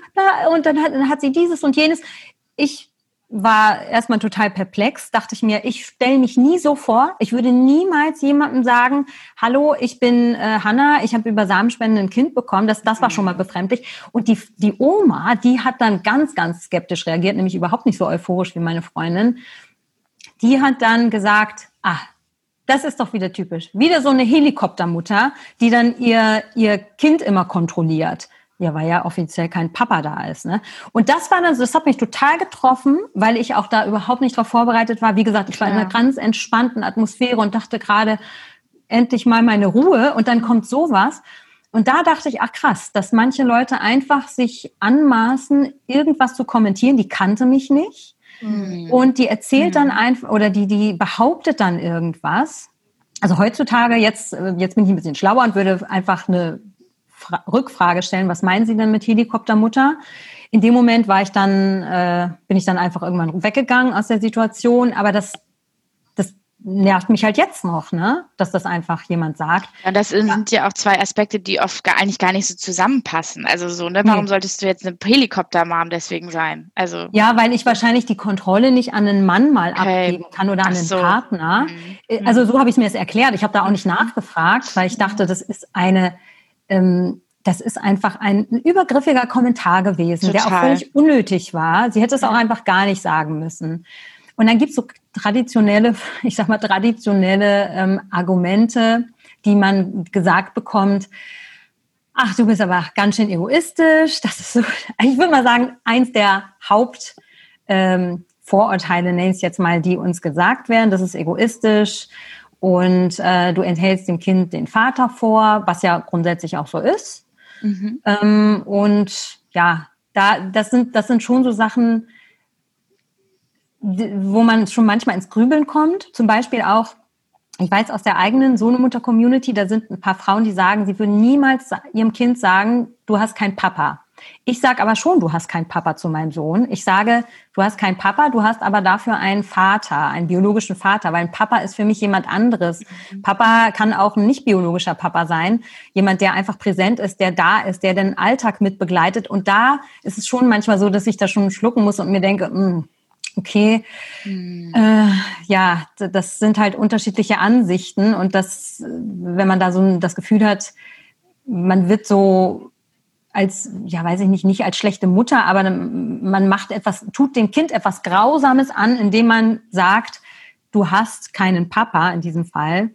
Und dann hat, dann hat sie dieses und jenes. Ich war erstmal total perplex, dachte ich mir, ich stelle mich nie so vor. Ich würde niemals jemandem sagen, hallo, ich bin äh, Hanna, ich habe über Samenspenden ein Kind bekommen. Das, das war schon mal befremdlich. Und die, die Oma, die hat dann ganz, ganz skeptisch reagiert, nämlich überhaupt nicht so euphorisch wie meine Freundin. Die hat dann gesagt, ah, das ist doch wieder typisch. Wieder so eine Helikoptermutter, die dann ihr, ihr Kind immer kontrolliert. Ja, weil ja offiziell kein Papa da ist. Ne? Und das war dann so, das hat mich total getroffen, weil ich auch da überhaupt nicht darauf vorbereitet war. Wie gesagt, ich war in einer ganz entspannten Atmosphäre und dachte gerade, endlich mal meine Ruhe und dann kommt sowas. Und da dachte ich, ach krass, dass manche Leute einfach sich anmaßen, irgendwas zu kommentieren, die kannte mich nicht. Mhm. Und die erzählt mhm. dann einfach, oder die, die behauptet dann irgendwas. Also heutzutage, jetzt, jetzt bin ich ein bisschen schlauer und würde einfach eine Rückfrage stellen, was meinen Sie denn mit Helikoptermutter? In dem Moment war ich dann, äh, bin ich dann einfach irgendwann weggegangen aus der Situation, aber das nervt mich halt jetzt noch, ne? Dass das einfach jemand sagt. Ja, das sind ja auch zwei Aspekte, die oft gar, eigentlich gar nicht so zusammenpassen. Also so, ne? Warum nee. solltest du jetzt eine Helikoptermom deswegen sein? Also ja, weil ich wahrscheinlich die Kontrolle nicht an einen Mann mal okay. abgeben kann oder an einen so. Partner. Mhm. Also so habe ich mir es erklärt. Ich habe da auch nicht mhm. nachgefragt, weil ich dachte, das ist eine ähm, das ist einfach ein, ein übergriffiger Kommentar gewesen, Total. der auch völlig unnötig war. Sie hätte es auch einfach gar nicht sagen müssen. Und dann gibt es so traditionelle, ich sag mal, traditionelle ähm, Argumente, die man gesagt bekommt. Ach, du bist aber ganz schön egoistisch. Das ist so, ich würde mal sagen, eins der Hauptvorurteile, ähm, nenne ich es jetzt mal, die uns gesagt werden. Das ist egoistisch und äh, du enthältst dem Kind den Vater vor, was ja grundsätzlich auch so ist. Mhm. Ähm, und ja, da, das sind, das sind schon so Sachen, wo man schon manchmal ins Grübeln kommt. Zum Beispiel auch, ich weiß aus der eigenen Sohnemutter-Community, da sind ein paar Frauen, die sagen, sie würden niemals ihrem Kind sagen, du hast keinen Papa. Ich sage aber schon, du hast keinen Papa zu meinem Sohn. Ich sage, du hast keinen Papa, du hast aber dafür einen Vater, einen biologischen Vater, weil ein Papa ist für mich jemand anderes. Mhm. Papa kann auch ein nicht biologischer Papa sein, jemand, der einfach präsent ist, der da ist, der den Alltag mit begleitet. Und da ist es schon manchmal so, dass ich da schon schlucken muss und mir denke, mh, hm, okay, mhm. äh, ja, das sind halt unterschiedliche Ansichten und das, wenn man da so das Gefühl hat, man wird so als, ja, weiß ich nicht, nicht als schlechte Mutter, aber man macht etwas, tut dem Kind etwas Grausames an, indem man sagt, du hast keinen Papa in diesem Fall.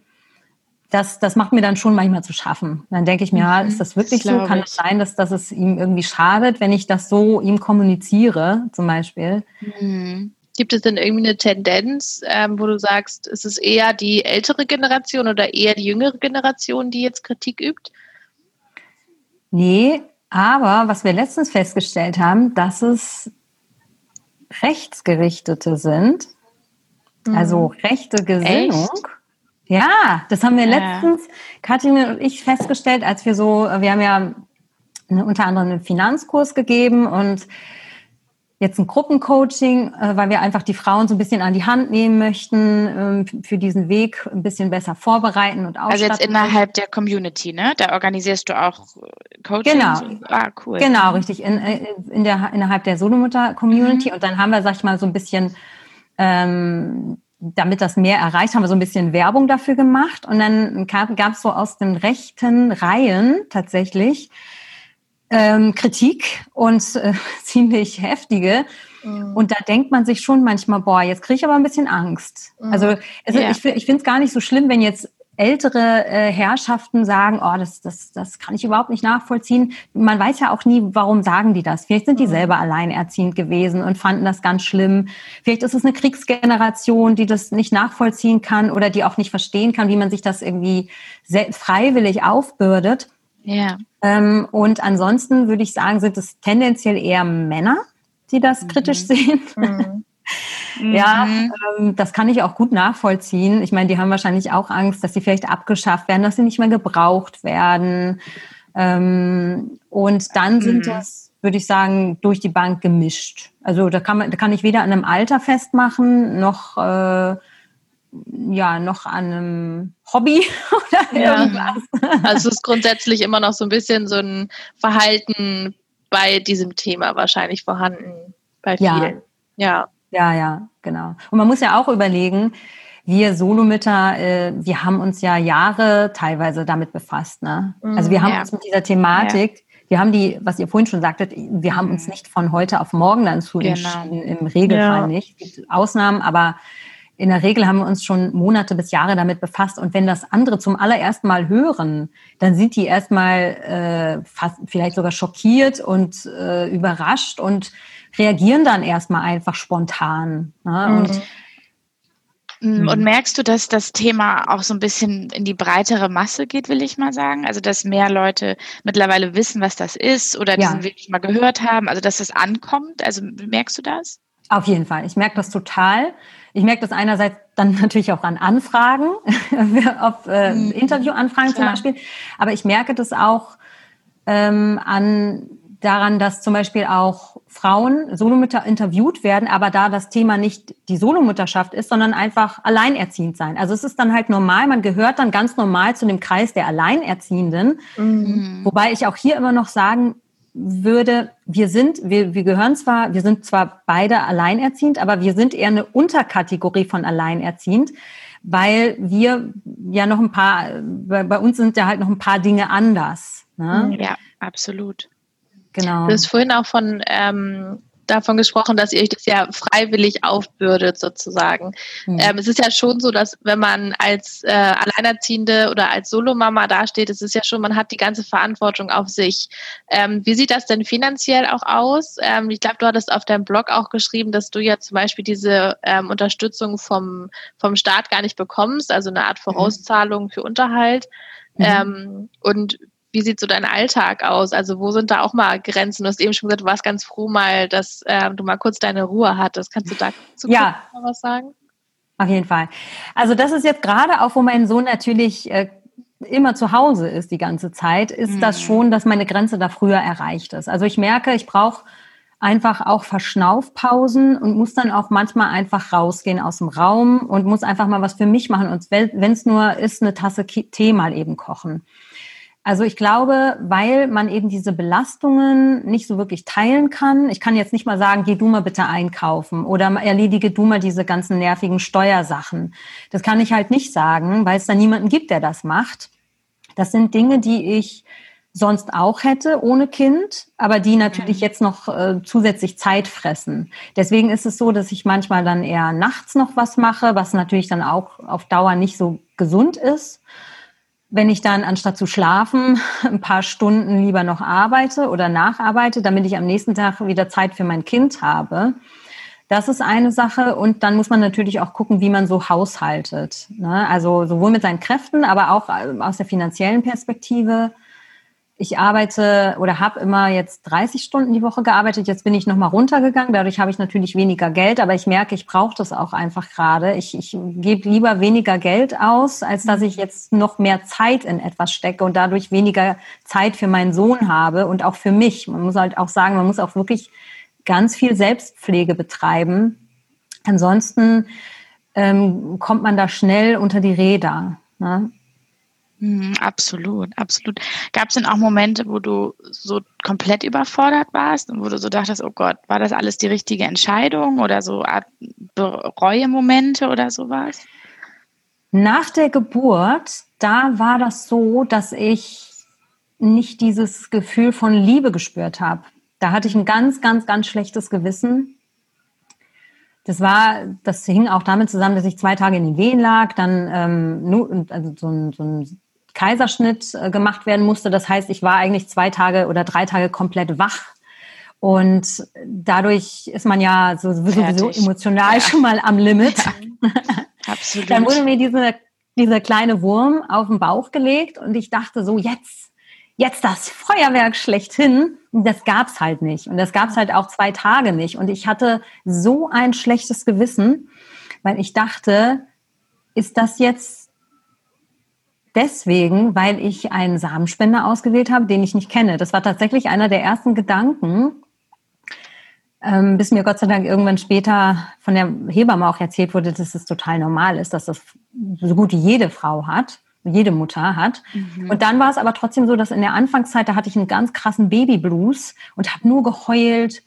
Das, das macht mir dann schon manchmal zu schaffen. Dann denke ich mir, mhm, ja, ist das wirklich das so? Kann es sein, dass, dass es ihm irgendwie schadet, wenn ich das so ihm kommuniziere, zum Beispiel? Mhm. Gibt es denn irgendwie eine Tendenz, ähm, wo du sagst, ist es eher die ältere Generation oder eher die jüngere Generation, die jetzt Kritik übt? Nee, aber was wir letztens festgestellt haben, dass es Rechtsgerichtete sind, mhm. also rechte Gesinnung. Echt? Ja, das haben wir letztens, Katrin und ich, festgestellt, als wir so, wir haben ja unter anderem einen Finanzkurs gegeben und jetzt ein Gruppencoaching, äh, weil wir einfach die Frauen so ein bisschen an die Hand nehmen möchten, ähm, für diesen Weg ein bisschen besser vorbereiten und ausstatten. Also jetzt innerhalb der Community, ne? Da organisierst du auch Coaching? Genau. Ah, cool. Genau, richtig. In, äh, in der, innerhalb der Solomutter-Community. Mhm. Und dann haben wir, sag ich mal, so ein bisschen ähm, damit das mehr erreicht, haben wir so ein bisschen Werbung dafür gemacht. Und dann gab es so aus den rechten Reihen tatsächlich ähm, Kritik und äh, ziemlich heftige. Mhm. Und da denkt man sich schon manchmal, boah, jetzt kriege ich aber ein bisschen Angst. Mhm. Also es, ja. ich, ich finde es gar nicht so schlimm, wenn jetzt ältere äh, Herrschaften sagen, oh, das, das, das kann ich überhaupt nicht nachvollziehen. Man weiß ja auch nie, warum sagen die das. Vielleicht sind die mhm. selber alleinerziehend gewesen und fanden das ganz schlimm. Vielleicht ist es eine Kriegsgeneration, die das nicht nachvollziehen kann oder die auch nicht verstehen kann, wie man sich das irgendwie freiwillig aufbürdet. Ja. Ähm, und ansonsten würde ich sagen, sind es tendenziell eher Männer, die das mhm. kritisch sehen. Mhm. Ja, mhm. ähm, das kann ich auch gut nachvollziehen. Ich meine, die haben wahrscheinlich auch Angst, dass sie vielleicht abgeschafft werden, dass sie nicht mehr gebraucht werden. Ähm, und dann sind mhm. das, würde ich sagen, durch die Bank gemischt. Also da kann man, da kann ich weder an einem Alter festmachen, noch äh, ja, noch an einem Hobby oder ja. irgendwas. Also es ist grundsätzlich immer noch so ein bisschen so ein Verhalten bei diesem Thema wahrscheinlich vorhanden bei vielen. Ja. ja. Ja, ja, genau. Und man muss ja auch überlegen, wir Solomütter, äh, wir haben uns ja Jahre teilweise damit befasst. Ne? Also wir haben ja. uns mit dieser Thematik, wir haben die, was ihr vorhin schon sagtet, wir haben uns mhm. nicht von heute auf morgen dann zu genau. entschieden, im Regelfall nicht. Es gibt Ausnahmen, aber in der Regel haben wir uns schon Monate bis Jahre damit befasst. Und wenn das andere zum allerersten Mal hören, dann sind die erstmal äh, fast vielleicht sogar schockiert und äh, überrascht und reagieren dann erstmal einfach spontan. Ne? Mhm. Und mm, und merkst du, dass das Thema auch so ein bisschen in die breitere Masse geht, will ich mal sagen? Also, dass mehr Leute mittlerweile wissen, was das ist oder ja. diesen Weg mal gehört haben, also dass es ankommt? Also, merkst du das? Auf jeden Fall. Ich merke das total. Ich merke das einerseits dann natürlich auch an Anfragen, auf äh, mhm. Interviewanfragen zum Beispiel. Aber ich merke das auch ähm, an daran, dass zum Beispiel auch Frauen Solomütter interviewt werden, aber da das Thema nicht die Solomutterschaft ist, sondern einfach alleinerziehend sein. Also es ist dann halt normal, man gehört dann ganz normal zu dem Kreis der Alleinerziehenden. Mhm. Wobei ich auch hier immer noch sagen würde, wir sind, wir, wir gehören zwar, wir sind zwar beide alleinerziehend, aber wir sind eher eine Unterkategorie von alleinerziehend, weil wir ja noch ein paar, bei, uns sind ja halt noch ein paar Dinge anders. Ne? Ja, absolut. Genau. Du hast vorhin auch von ähm, davon gesprochen, dass ihr euch das ja freiwillig aufbürdet, sozusagen. Mhm. Ähm, es ist ja schon so, dass wenn man als äh, Alleinerziehende oder als Solomama dasteht, es ist ja schon, man hat die ganze Verantwortung auf sich. Ähm, wie sieht das denn finanziell auch aus? Ähm, ich glaube, du hattest auf deinem Blog auch geschrieben, dass du ja zum Beispiel diese ähm, Unterstützung vom, vom Staat gar nicht bekommst, also eine Art mhm. Vorauszahlung mhm. für Unterhalt. Mhm. Ähm, und wie sieht so dein Alltag aus? Also wo sind da auch mal Grenzen? Du hast eben schon gesagt, du warst ganz froh mal, dass äh, du mal kurz deine Ruhe hattest. Kannst du da zu ja. was sagen? Auf jeden Fall. Also das ist jetzt gerade auch, wo mein Sohn natürlich äh, immer zu Hause ist die ganze Zeit, ist mhm. das schon, dass meine Grenze da früher erreicht ist. Also ich merke, ich brauche einfach auch Verschnaufpausen und muss dann auch manchmal einfach rausgehen aus dem Raum und muss einfach mal was für mich machen. Und wenn es nur ist, eine Tasse Tee mal eben kochen. Also ich glaube, weil man eben diese Belastungen nicht so wirklich teilen kann. Ich kann jetzt nicht mal sagen, geh du mal bitte einkaufen oder erledige du mal diese ganzen nervigen Steuersachen. Das kann ich halt nicht sagen, weil es da niemanden gibt, der das macht. Das sind Dinge, die ich sonst auch hätte ohne Kind, aber die natürlich jetzt noch äh, zusätzlich Zeit fressen. Deswegen ist es so, dass ich manchmal dann eher nachts noch was mache, was natürlich dann auch auf Dauer nicht so gesund ist wenn ich dann anstatt zu schlafen ein paar Stunden lieber noch arbeite oder nacharbeite, damit ich am nächsten Tag wieder Zeit für mein Kind habe. Das ist eine Sache. Und dann muss man natürlich auch gucken, wie man so haushaltet. Ne? Also sowohl mit seinen Kräften, aber auch äh, aus der finanziellen Perspektive ich arbeite oder habe immer jetzt 30 Stunden die Woche gearbeitet. Jetzt bin ich nochmal runtergegangen. Dadurch habe ich natürlich weniger Geld, aber ich merke, ich brauche das auch einfach gerade. Ich, ich gebe lieber weniger Geld aus, als dass ich jetzt noch mehr Zeit in etwas stecke und dadurch weniger Zeit für meinen Sohn habe und auch für mich. Man muss halt auch sagen, man muss auch wirklich ganz viel Selbstpflege betreiben. Ansonsten ähm, kommt man da schnell unter die Räder. Ne? Mhm, absolut, absolut. Gab es denn auch Momente, wo du so komplett überfordert warst und wo du so dachtest, oh Gott, war das alles die richtige Entscheidung oder so Art Bereuemomente oder sowas? Nach der Geburt, da war das so, dass ich nicht dieses Gefühl von Liebe gespürt habe. Da hatte ich ein ganz, ganz, ganz schlechtes Gewissen. Das war, das hing auch damit zusammen, dass ich zwei Tage in den Wehen lag, dann ähm, also so ein, so ein Kaiserschnitt äh, gemacht werden musste. Das heißt, ich war eigentlich zwei Tage oder drei Tage komplett wach. Und dadurch ist man ja so, sowieso emotional ja. schon mal am Limit. Ja, absolut. Dann wurde mir diese, dieser kleine Wurm auf den Bauch gelegt und ich dachte so, jetzt, jetzt das Feuerwerk schlechthin. Und das gab's halt nicht. Und das gab's halt auch zwei Tage nicht. Und ich hatte so ein schlechtes Gewissen, weil ich dachte, ist das jetzt deswegen, weil ich einen Samenspender ausgewählt habe, den ich nicht kenne. Das war tatsächlich einer der ersten Gedanken, ähm, bis mir Gott sei Dank irgendwann später von der Hebamme auch erzählt wurde, dass es total normal ist, dass das so gut jede Frau hat, jede Mutter hat. Mhm. Und dann war es aber trotzdem so, dass in der Anfangszeit, da hatte ich einen ganz krassen Babyblues und habe nur geheult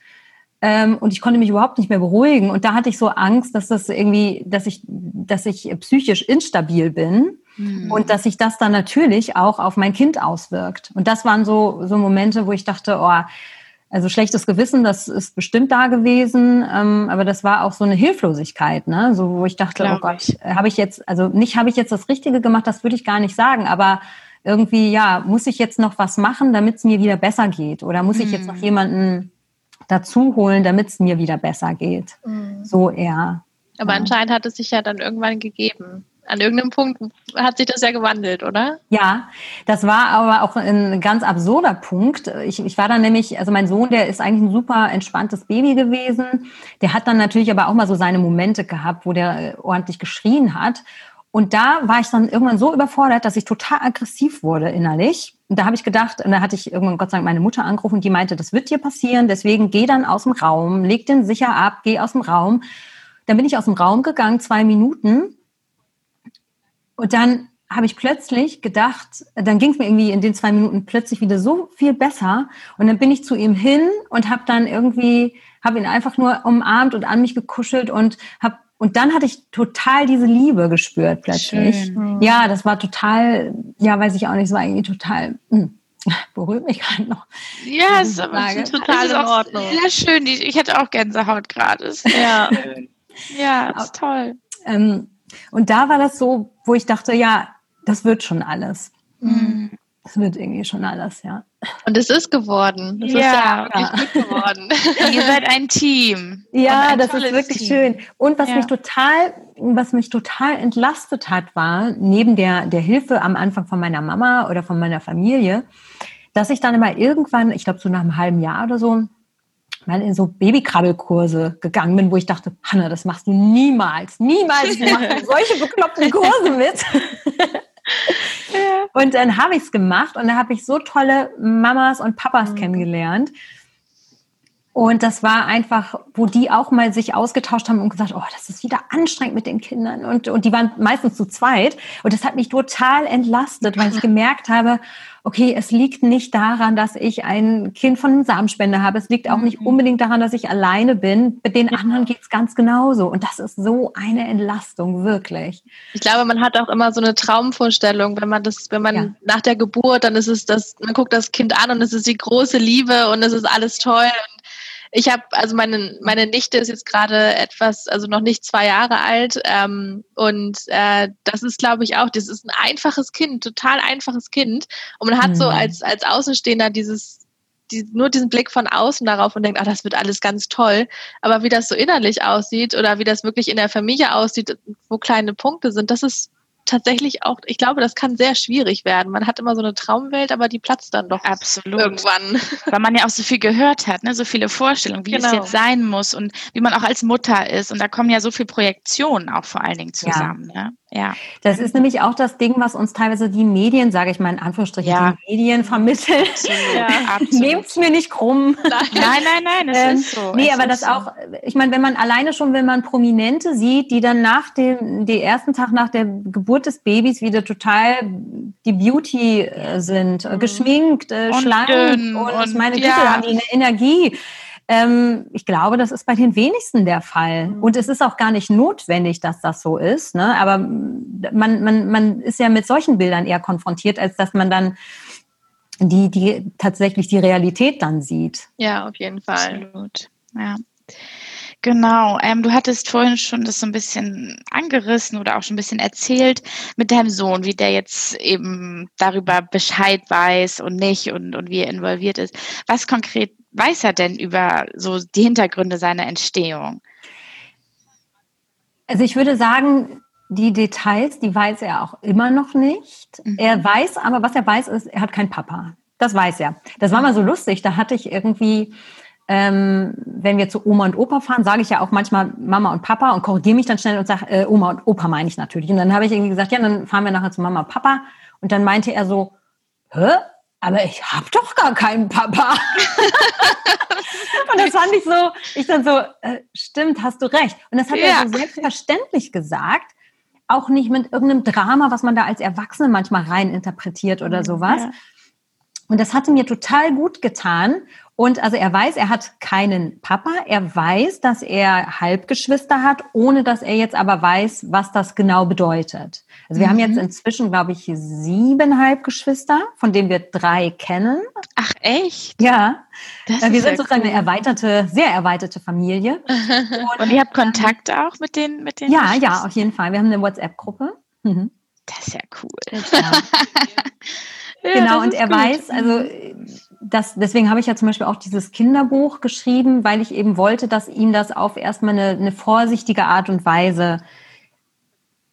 ähm, und ich konnte mich überhaupt nicht mehr beruhigen. Und da hatte ich so Angst, dass das irgendwie, dass ich, dass ich psychisch instabil bin. Mhm. Und dass sich das dann natürlich auch auf mein Kind auswirkt. Und das waren so, so Momente, wo ich dachte, oh, also schlechtes Gewissen, das ist bestimmt da gewesen, ähm, aber das war auch so eine Hilflosigkeit, ne? So, wo ich dachte, Glaub oh Gott, habe ich jetzt, also nicht habe ich jetzt das Richtige gemacht, das würde ich gar nicht sagen, aber irgendwie, ja, muss ich jetzt noch was machen, damit es mir wieder besser geht? Oder muss ich jetzt noch mhm. jemanden dazu holen, damit es mir wieder besser geht? Mhm. So eher. Aber ja. anscheinend hat es sich ja dann irgendwann gegeben an irgendeinem Punkt hat sich das ja gewandelt, oder? Ja, das war aber auch ein ganz absurder Punkt. Ich, ich war dann nämlich, also mein Sohn, der ist eigentlich ein super entspanntes Baby gewesen. Der hat dann natürlich aber auch mal so seine Momente gehabt, wo der ordentlich geschrien hat. und da war ich dann irgendwann so überfordert, dass ich total aggressiv wurde innerlich. Und da habe ich gedacht, und da hatte ich irgendwann Gott sei Dank meine Mutter angerufen die meinte, das wird dir passieren, deswegen geh dann aus dem Raum, leg den sicher ab, geh aus dem Raum. Dann bin ich aus dem Raum gegangen, zwei Minuten. Und dann habe ich plötzlich gedacht, dann ging es mir irgendwie in den zwei Minuten plötzlich wieder so viel besser. Und dann bin ich zu ihm hin und habe dann irgendwie, habe ihn einfach nur umarmt und an mich gekuschelt und habe und dann hatte ich total diese Liebe gespürt plötzlich. Schön. Ja, das war total, ja, weiß ich auch nicht, es war irgendwie total, mh, hm, berührt mich gerade noch. Ja, es ist total in Ordnung. Ja, schön. Ich hätte auch Gänsehaut gerade. Ja. ja, ist toll. Ähm, und da war das so, wo ich dachte, ja, das wird schon alles. Mhm. Das wird irgendwie schon alles, ja. Und es ist geworden. Das ja, ist ja wirklich gut geworden. Ihr seid ein Team. Ja, ein das ist wirklich Team. schön. Und was ja. mich total, was mich total entlastet hat, war, neben der, der Hilfe am Anfang von meiner Mama oder von meiner Familie, dass ich dann immer irgendwann, ich glaube so nach einem halben Jahr oder so, mal in so Babykrabbelkurse gegangen bin, wo ich dachte, Hanna, das machst du niemals, niemals, du machst solche bekloppten Kurse mit. Und dann habe ich es gemacht und da habe ich so tolle Mamas und Papas mhm. kennengelernt. Und das war einfach, wo die auch mal sich ausgetauscht haben und gesagt, oh, das ist wieder anstrengend mit den Kindern. Und, und die waren meistens zu zweit. Und das hat mich total entlastet, weil ich gemerkt habe, okay, es liegt nicht daran, dass ich ein Kind von Samenspende habe. Es liegt auch nicht mhm. unbedingt daran, dass ich alleine bin. Mit den anderen geht's ganz genauso. Und das ist so eine Entlastung, wirklich. Ich glaube, man hat auch immer so eine Traumvorstellung, wenn man das, wenn man ja. nach der Geburt, dann ist es das, man guckt das Kind an und es ist die große Liebe und es ist alles toll. Ich habe, also meine, meine Nichte ist jetzt gerade etwas, also noch nicht zwei Jahre alt. Ähm, und äh, das ist, glaube ich, auch, das ist ein einfaches Kind, total einfaches Kind. Und man hat mhm. so als, als Außenstehender dieses, die, nur diesen Blick von außen darauf und denkt, ach, das wird alles ganz toll. Aber wie das so innerlich aussieht oder wie das wirklich in der Familie aussieht, wo kleine Punkte sind, das ist tatsächlich auch, ich glaube, das kann sehr schwierig werden. Man hat immer so eine Traumwelt, aber die platzt dann doch Absolut. irgendwann. Weil man ja auch so viel gehört hat, ne? so viele Vorstellungen, wie genau. es jetzt sein muss und wie man auch als Mutter ist. Und da kommen ja so viele Projektionen auch vor allen Dingen zusammen. Ja. Ne? Ja. Das ist nämlich auch das Ding, was uns teilweise die Medien, sage ich mal in Anführungsstrichen, ja. die Medien vermitteln. Ja, Nehmt es mir nicht krumm. Nein, nein, nein, es ähm, ist so. Nee, es aber das so. auch, ich meine, wenn man alleine schon, wenn man Prominente sieht, die dann nach dem, den ersten Tag nach der Geburt des Babys wieder total die Beauty äh, sind, mhm. geschminkt, äh, schlank und, und meine Güte, ja. haben die eine Energie. Ähm, ich glaube, das ist bei den wenigsten der Fall. Mhm. Und es ist auch gar nicht notwendig, dass das so ist. Ne? Aber man, man, man ist ja mit solchen Bildern eher konfrontiert, als dass man dann die, die tatsächlich die Realität dann sieht. Ja, auf jeden Fall. Absolut. Ja. Genau, ähm, du hattest vorhin schon das so ein bisschen angerissen oder auch schon ein bisschen erzählt mit deinem Sohn, wie der jetzt eben darüber Bescheid weiß und nicht und, und wie er involviert ist. Was konkret weiß er denn über so die Hintergründe seiner Entstehung? Also ich würde sagen, die Details, die weiß er auch immer noch nicht. Mhm. Er weiß aber, was er weiß, ist, er hat keinen Papa. Das weiß er. Das war mal so lustig. Da hatte ich irgendwie, ähm, wenn wir zu Oma und Opa fahren, sage ich ja auch manchmal Mama und Papa und korrigiere mich dann schnell und sage, äh, Oma und Opa meine ich natürlich. Und dann habe ich irgendwie gesagt, ja, dann fahren wir nachher zu Mama und Papa. Und dann meinte er so, hä? aber ich habe doch gar keinen Papa. und das fand ich so, ich dann so, äh, stimmt, hast du recht. Und das hat ja. er so selbstverständlich gesagt, auch nicht mit irgendeinem Drama, was man da als Erwachsene manchmal rein interpretiert oder sowas. Ja. Und das hatte mir total gut getan. Und also er weiß, er hat keinen Papa. Er weiß, dass er Halbgeschwister hat, ohne dass er jetzt aber weiß, was das genau bedeutet. Also wir mhm. haben jetzt inzwischen, glaube ich, sieben Halbgeschwister, von denen wir drei kennen. Ach echt? Ja. Das wir sind sozusagen cool. eine erweiterte, sehr erweiterte Familie. Und, Und ihr habt Kontakt auch mit den, mit den? Ja, ja, auf jeden Fall. Wir haben eine WhatsApp-Gruppe. Mhm. Das ist ja cool. Ja. ja, genau, und er gut. weiß, also das, deswegen habe ich ja zum Beispiel auch dieses Kinderbuch geschrieben, weil ich eben wollte, dass ihm das auf erstmal eine, eine vorsichtige Art und Weise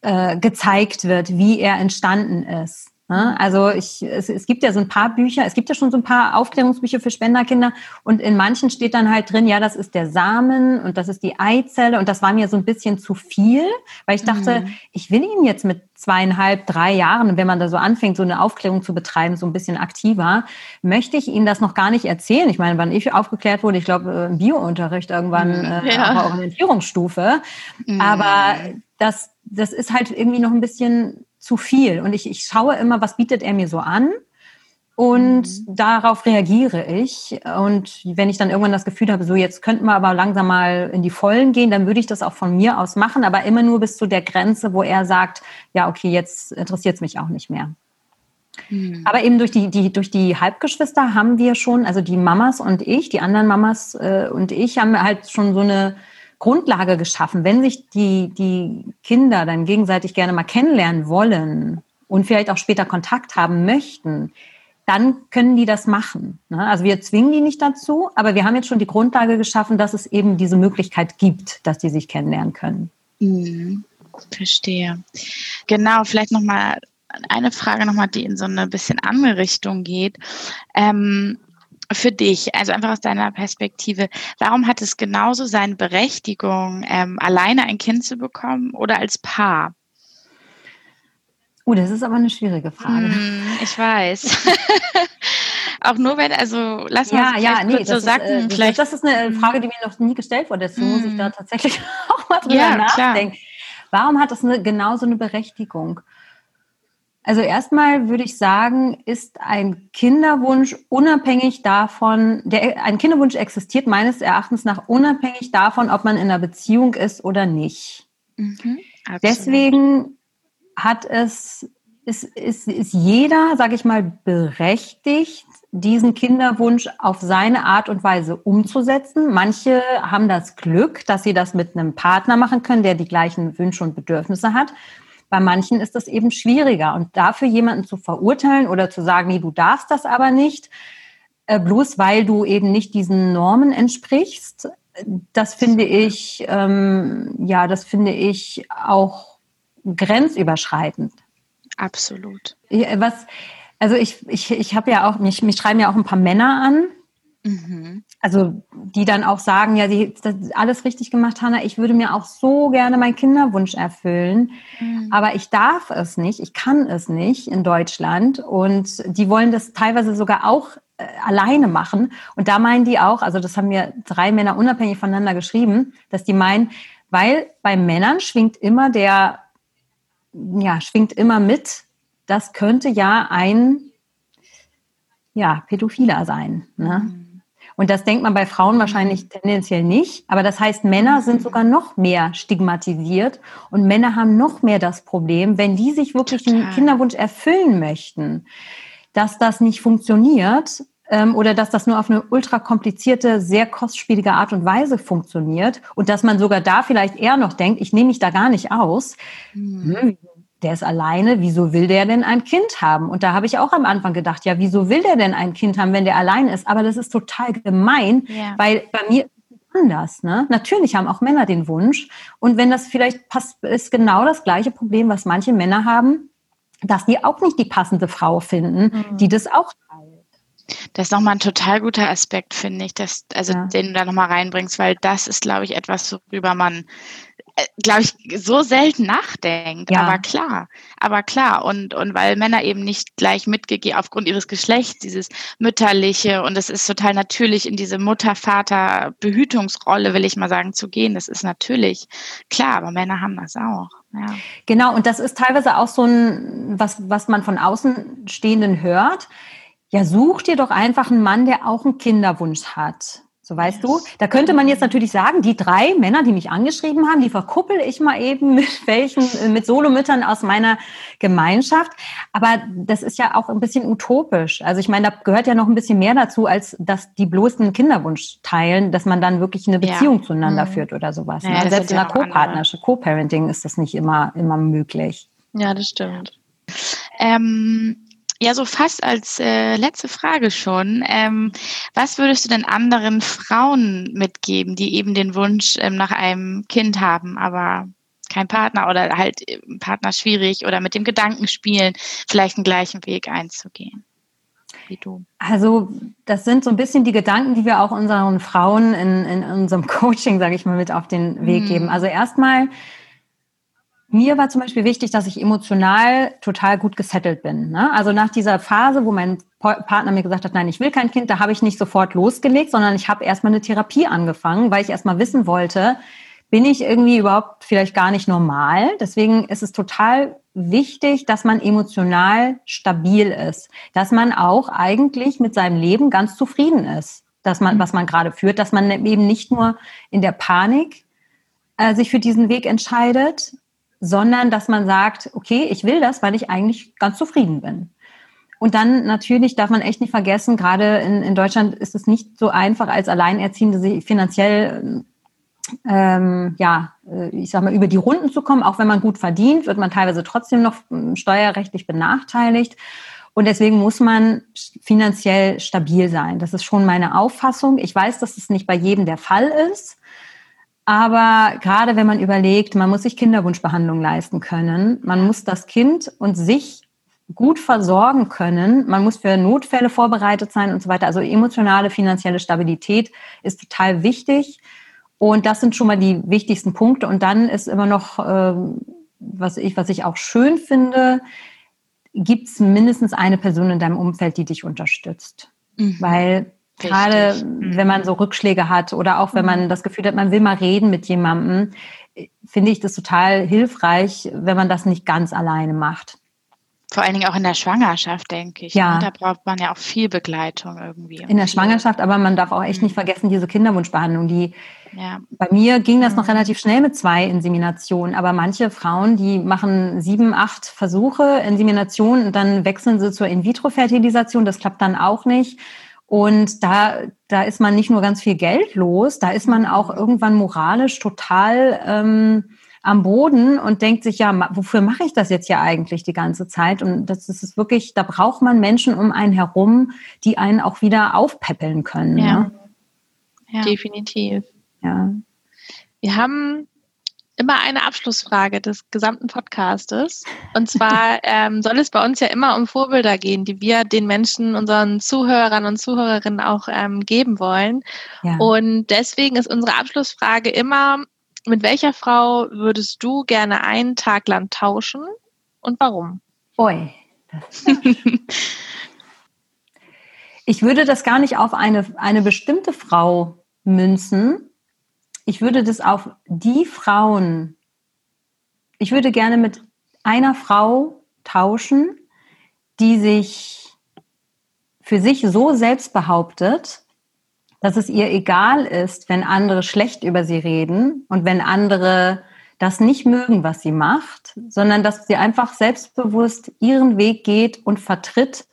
äh, gezeigt wird, wie er entstanden ist. Also ich, es, es gibt ja so ein paar Bücher, es gibt ja schon so ein paar Aufklärungsbücher für Spenderkinder und in manchen steht dann halt drin, ja, das ist der Samen und das ist die Eizelle und das war mir so ein bisschen zu viel, weil ich dachte, mhm. ich will ihn jetzt mit zweieinhalb, drei Jahren, wenn man da so anfängt, so eine Aufklärung zu betreiben, so ein bisschen aktiver, möchte ich Ihnen das noch gar nicht erzählen. Ich meine, wann ich aufgeklärt wurde, ich glaube im Biounterricht irgendwann mhm. äh, ja. Orientierungsstufe, mhm. aber das, das ist halt irgendwie noch ein bisschen zu viel. Und ich, ich schaue immer, was bietet er mir so an? Und mhm. darauf reagiere ich. Und wenn ich dann irgendwann das Gefühl habe, so jetzt könnten wir aber langsam mal in die Vollen gehen, dann würde ich das auch von mir aus machen, aber immer nur bis zu der Grenze, wo er sagt, ja, okay, jetzt interessiert es mich auch nicht mehr. Mhm. Aber eben durch die, die, durch die Halbgeschwister haben wir schon, also die Mamas und ich, die anderen Mamas äh, und ich haben halt schon so eine Grundlage geschaffen. Wenn sich die, die Kinder dann gegenseitig gerne mal kennenlernen wollen und vielleicht auch später Kontakt haben möchten, dann können die das machen. Ne? Also wir zwingen die nicht dazu, aber wir haben jetzt schon die Grundlage geschaffen, dass es eben diese Möglichkeit gibt, dass die sich kennenlernen können. Mhm. Verstehe. Genau, vielleicht nochmal eine Frage nochmal, die in so eine bisschen andere Richtung geht. Ähm, für dich, also einfach aus deiner Perspektive, warum hat es genauso seine Berechtigung, ähm, alleine ein Kind zu bekommen oder als Paar? Oh, das ist aber eine schwierige Frage. Mm, ich weiß. auch nur wenn, also lass mal ja, nee, kurz so sagen. Ist, äh, vielleicht. Das ist eine Frage, die mir noch nie gestellt wurde, deswegen mm. muss ich da mm. tatsächlich auch mal drüber ja, nachdenken. Klar. Warum hat das eine, genauso eine Berechtigung? Also erstmal würde ich sagen, ist ein Kinderwunsch unabhängig davon, der, ein Kinderwunsch existiert meines Erachtens nach unabhängig davon, ob man in einer Beziehung ist oder nicht. Mhm, Deswegen hat es, ist, ist, ist jeder, sage ich mal, berechtigt, diesen Kinderwunsch auf seine Art und Weise umzusetzen. Manche haben das Glück, dass sie das mit einem Partner machen können, der die gleichen Wünsche und Bedürfnisse hat. Bei manchen ist das eben schwieriger. Und dafür jemanden zu verurteilen oder zu sagen, nee, du darfst das aber nicht, äh, bloß weil du eben nicht diesen Normen entsprichst, das finde ich, ähm, ja, das finde ich auch grenzüberschreitend. Absolut. Was, also ich, ich, ich habe ja auch, mich, mich schreiben ja auch ein paar Männer an. Also die dann auch sagen, ja, die, das alles richtig gemacht, Hanna. Ich würde mir auch so gerne meinen Kinderwunsch erfüllen, mhm. aber ich darf es nicht, ich kann es nicht in Deutschland. Und die wollen das teilweise sogar auch äh, alleine machen. Und da meinen die auch, also das haben mir drei Männer unabhängig voneinander geschrieben, dass die meinen, weil bei Männern schwingt immer der, ja, schwingt immer mit, das könnte ja ein ja, Pädophiler sein. Ne? Mhm. Und das denkt man bei Frauen wahrscheinlich tendenziell nicht. Aber das heißt, Männer sind sogar noch mehr stigmatisiert und Männer haben noch mehr das Problem, wenn die sich wirklich Total. den Kinderwunsch erfüllen möchten, dass das nicht funktioniert ähm, oder dass das nur auf eine ultra komplizierte, sehr kostspielige Art und Weise funktioniert und dass man sogar da vielleicht eher noch denkt, ich nehme mich da gar nicht aus. Mhm. Der ist alleine, wieso will der denn ein Kind haben? Und da habe ich auch am Anfang gedacht, ja, wieso will der denn ein Kind haben, wenn der allein ist? Aber das ist total gemein, ja. weil bei mir ist es anders. Ne? Natürlich haben auch Männer den Wunsch. Und wenn das vielleicht passt, ist genau das gleiche Problem, was manche Männer haben, dass die auch nicht die passende Frau finden, mhm. die das auch teilt. Das ist nochmal ein total guter Aspekt, finde ich, dass, also ja. den du da nochmal reinbringst, weil das ist, glaube ich, etwas, worüber man glaube ich, so selten nachdenkt. Ja. Aber klar, aber klar. Und, und weil Männer eben nicht gleich mitgegeben, aufgrund ihres Geschlechts, dieses mütterliche und es ist total natürlich in diese Mutter-Vater-Behütungsrolle, will ich mal sagen, zu gehen. Das ist natürlich klar, aber Männer haben das auch. Ja. Genau, und das ist teilweise auch so ein, was, was man von Außenstehenden hört. Ja, such dir doch einfach einen Mann, der auch einen Kinderwunsch hat. So weißt du, da könnte man jetzt natürlich sagen, die drei Männer, die mich angeschrieben haben, die verkuppel ich mal eben mit welchen, mit Solomüttern aus meiner Gemeinschaft. Aber das ist ja auch ein bisschen utopisch. Also ich meine, da gehört ja noch ein bisschen mehr dazu, als dass die bloß einen Kinderwunsch teilen, dass man dann wirklich eine Beziehung ja. zueinander mhm. führt oder sowas. Ja, ne? Selbst in einer Co-Partnerschaft, Co-Parenting ist das nicht immer, immer möglich. Ja, das stimmt. Ähm, ja, so fast als äh, letzte Frage schon. Ähm, was würdest du denn anderen Frauen mitgeben, die eben den Wunsch ähm, nach einem Kind haben, aber kein Partner oder halt Partner schwierig oder mit dem Gedanken spielen, vielleicht einen gleichen Weg einzugehen? Wie du? Also das sind so ein bisschen die Gedanken, die wir auch unseren Frauen in, in unserem Coaching, sage ich mal, mit auf den Weg mhm. geben. Also erstmal mir war zum Beispiel wichtig, dass ich emotional total gut gesettelt bin. Ne? Also nach dieser Phase, wo mein Partner mir gesagt hat, nein, ich will kein Kind, da habe ich nicht sofort losgelegt, sondern ich habe erstmal eine Therapie angefangen, weil ich erstmal wissen wollte, bin ich irgendwie überhaupt vielleicht gar nicht normal. Deswegen ist es total wichtig, dass man emotional stabil ist, dass man auch eigentlich mit seinem Leben ganz zufrieden ist, dass man, was man gerade führt, dass man eben nicht nur in der Panik äh, sich für diesen Weg entscheidet, sondern dass man sagt, okay, ich will das, weil ich eigentlich ganz zufrieden bin. Und dann natürlich darf man echt nicht vergessen, gerade in, in Deutschland ist es nicht so einfach als Alleinerziehende sich finanziell ähm, ja, äh, ich sag mal, über die Runden zu kommen. Auch wenn man gut verdient, wird man teilweise trotzdem noch hm, steuerrechtlich benachteiligt. Und deswegen muss man finanziell stabil sein. Das ist schon meine Auffassung. Ich weiß, dass es nicht bei jedem der Fall ist. Aber gerade wenn man überlegt, man muss sich Kinderwunschbehandlung leisten können, man muss das Kind und sich gut versorgen können, man muss für Notfälle vorbereitet sein und so weiter. Also emotionale, finanzielle Stabilität ist total wichtig. Und das sind schon mal die wichtigsten Punkte. Und dann ist immer noch, äh, was ich, was ich auch schön finde, gibt es mindestens eine Person in deinem Umfeld, die dich unterstützt. Mhm. Weil Gerade mhm. wenn man so Rückschläge hat oder auch wenn man mhm. das Gefühl hat, man will mal reden mit jemandem, finde ich das total hilfreich, wenn man das nicht ganz alleine macht. Vor allen Dingen auch in der Schwangerschaft, denke ich. Ja. Ne? Da braucht man ja auch viel Begleitung irgendwie. In der Schwangerschaft, aber man darf auch echt nicht mhm. vergessen, diese Kinderwunschbehandlung, die ja. bei mir ging das noch relativ schnell mit zwei Inseminationen, aber manche Frauen, die machen sieben, acht Versuche, Insemination und dann wechseln sie zur In-vitro-Fertilisation. Das klappt dann auch nicht. Und da, da ist man nicht nur ganz viel Geld los, da ist man auch irgendwann moralisch total ähm, am Boden und denkt sich, ja, wofür mache ich das jetzt ja eigentlich die ganze Zeit? Und das ist wirklich, da braucht man Menschen um einen herum, die einen auch wieder aufpäppeln können. Ja, ne? ja. definitiv. Ja. Wir haben immer eine Abschlussfrage des gesamten Podcastes. Und zwar ähm, soll es bei uns ja immer um Vorbilder gehen, die wir den Menschen, unseren Zuhörern und Zuhörerinnen auch ähm, geben wollen. Ja. Und deswegen ist unsere Abschlussfrage immer, mit welcher Frau würdest du gerne einen Tag lang tauschen und warum? Oi. ich würde das gar nicht auf eine, eine bestimmte Frau münzen, ich würde das auf die Frauen, ich würde gerne mit einer Frau tauschen, die sich für sich so selbst behauptet, dass es ihr egal ist, wenn andere schlecht über sie reden und wenn andere das nicht mögen, was sie macht, sondern dass sie einfach selbstbewusst ihren Weg geht und vertritt,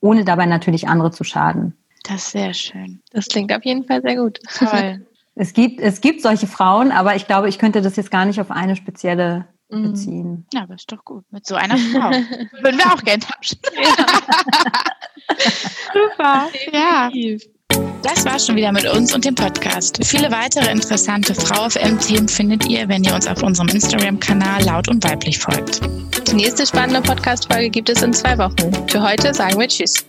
ohne dabei natürlich andere zu schaden. Das ist sehr schön. Das klingt auf jeden Fall sehr gut. Toll. Es gibt, es gibt solche Frauen, aber ich glaube, ich könnte das jetzt gar nicht auf eine spezielle mhm. beziehen. Ja, aber ist doch gut. Mit so einer Frau würden wir auch gerne tauschen. Super. Ja. Das war schon wieder mit uns und dem Podcast. Viele weitere interessante Frau FM-Themen findet ihr, wenn ihr uns auf unserem Instagram-Kanal laut und weiblich folgt. Die nächste spannende Podcast-Folge gibt es in zwei Wochen. Für heute sagen wir Tschüss.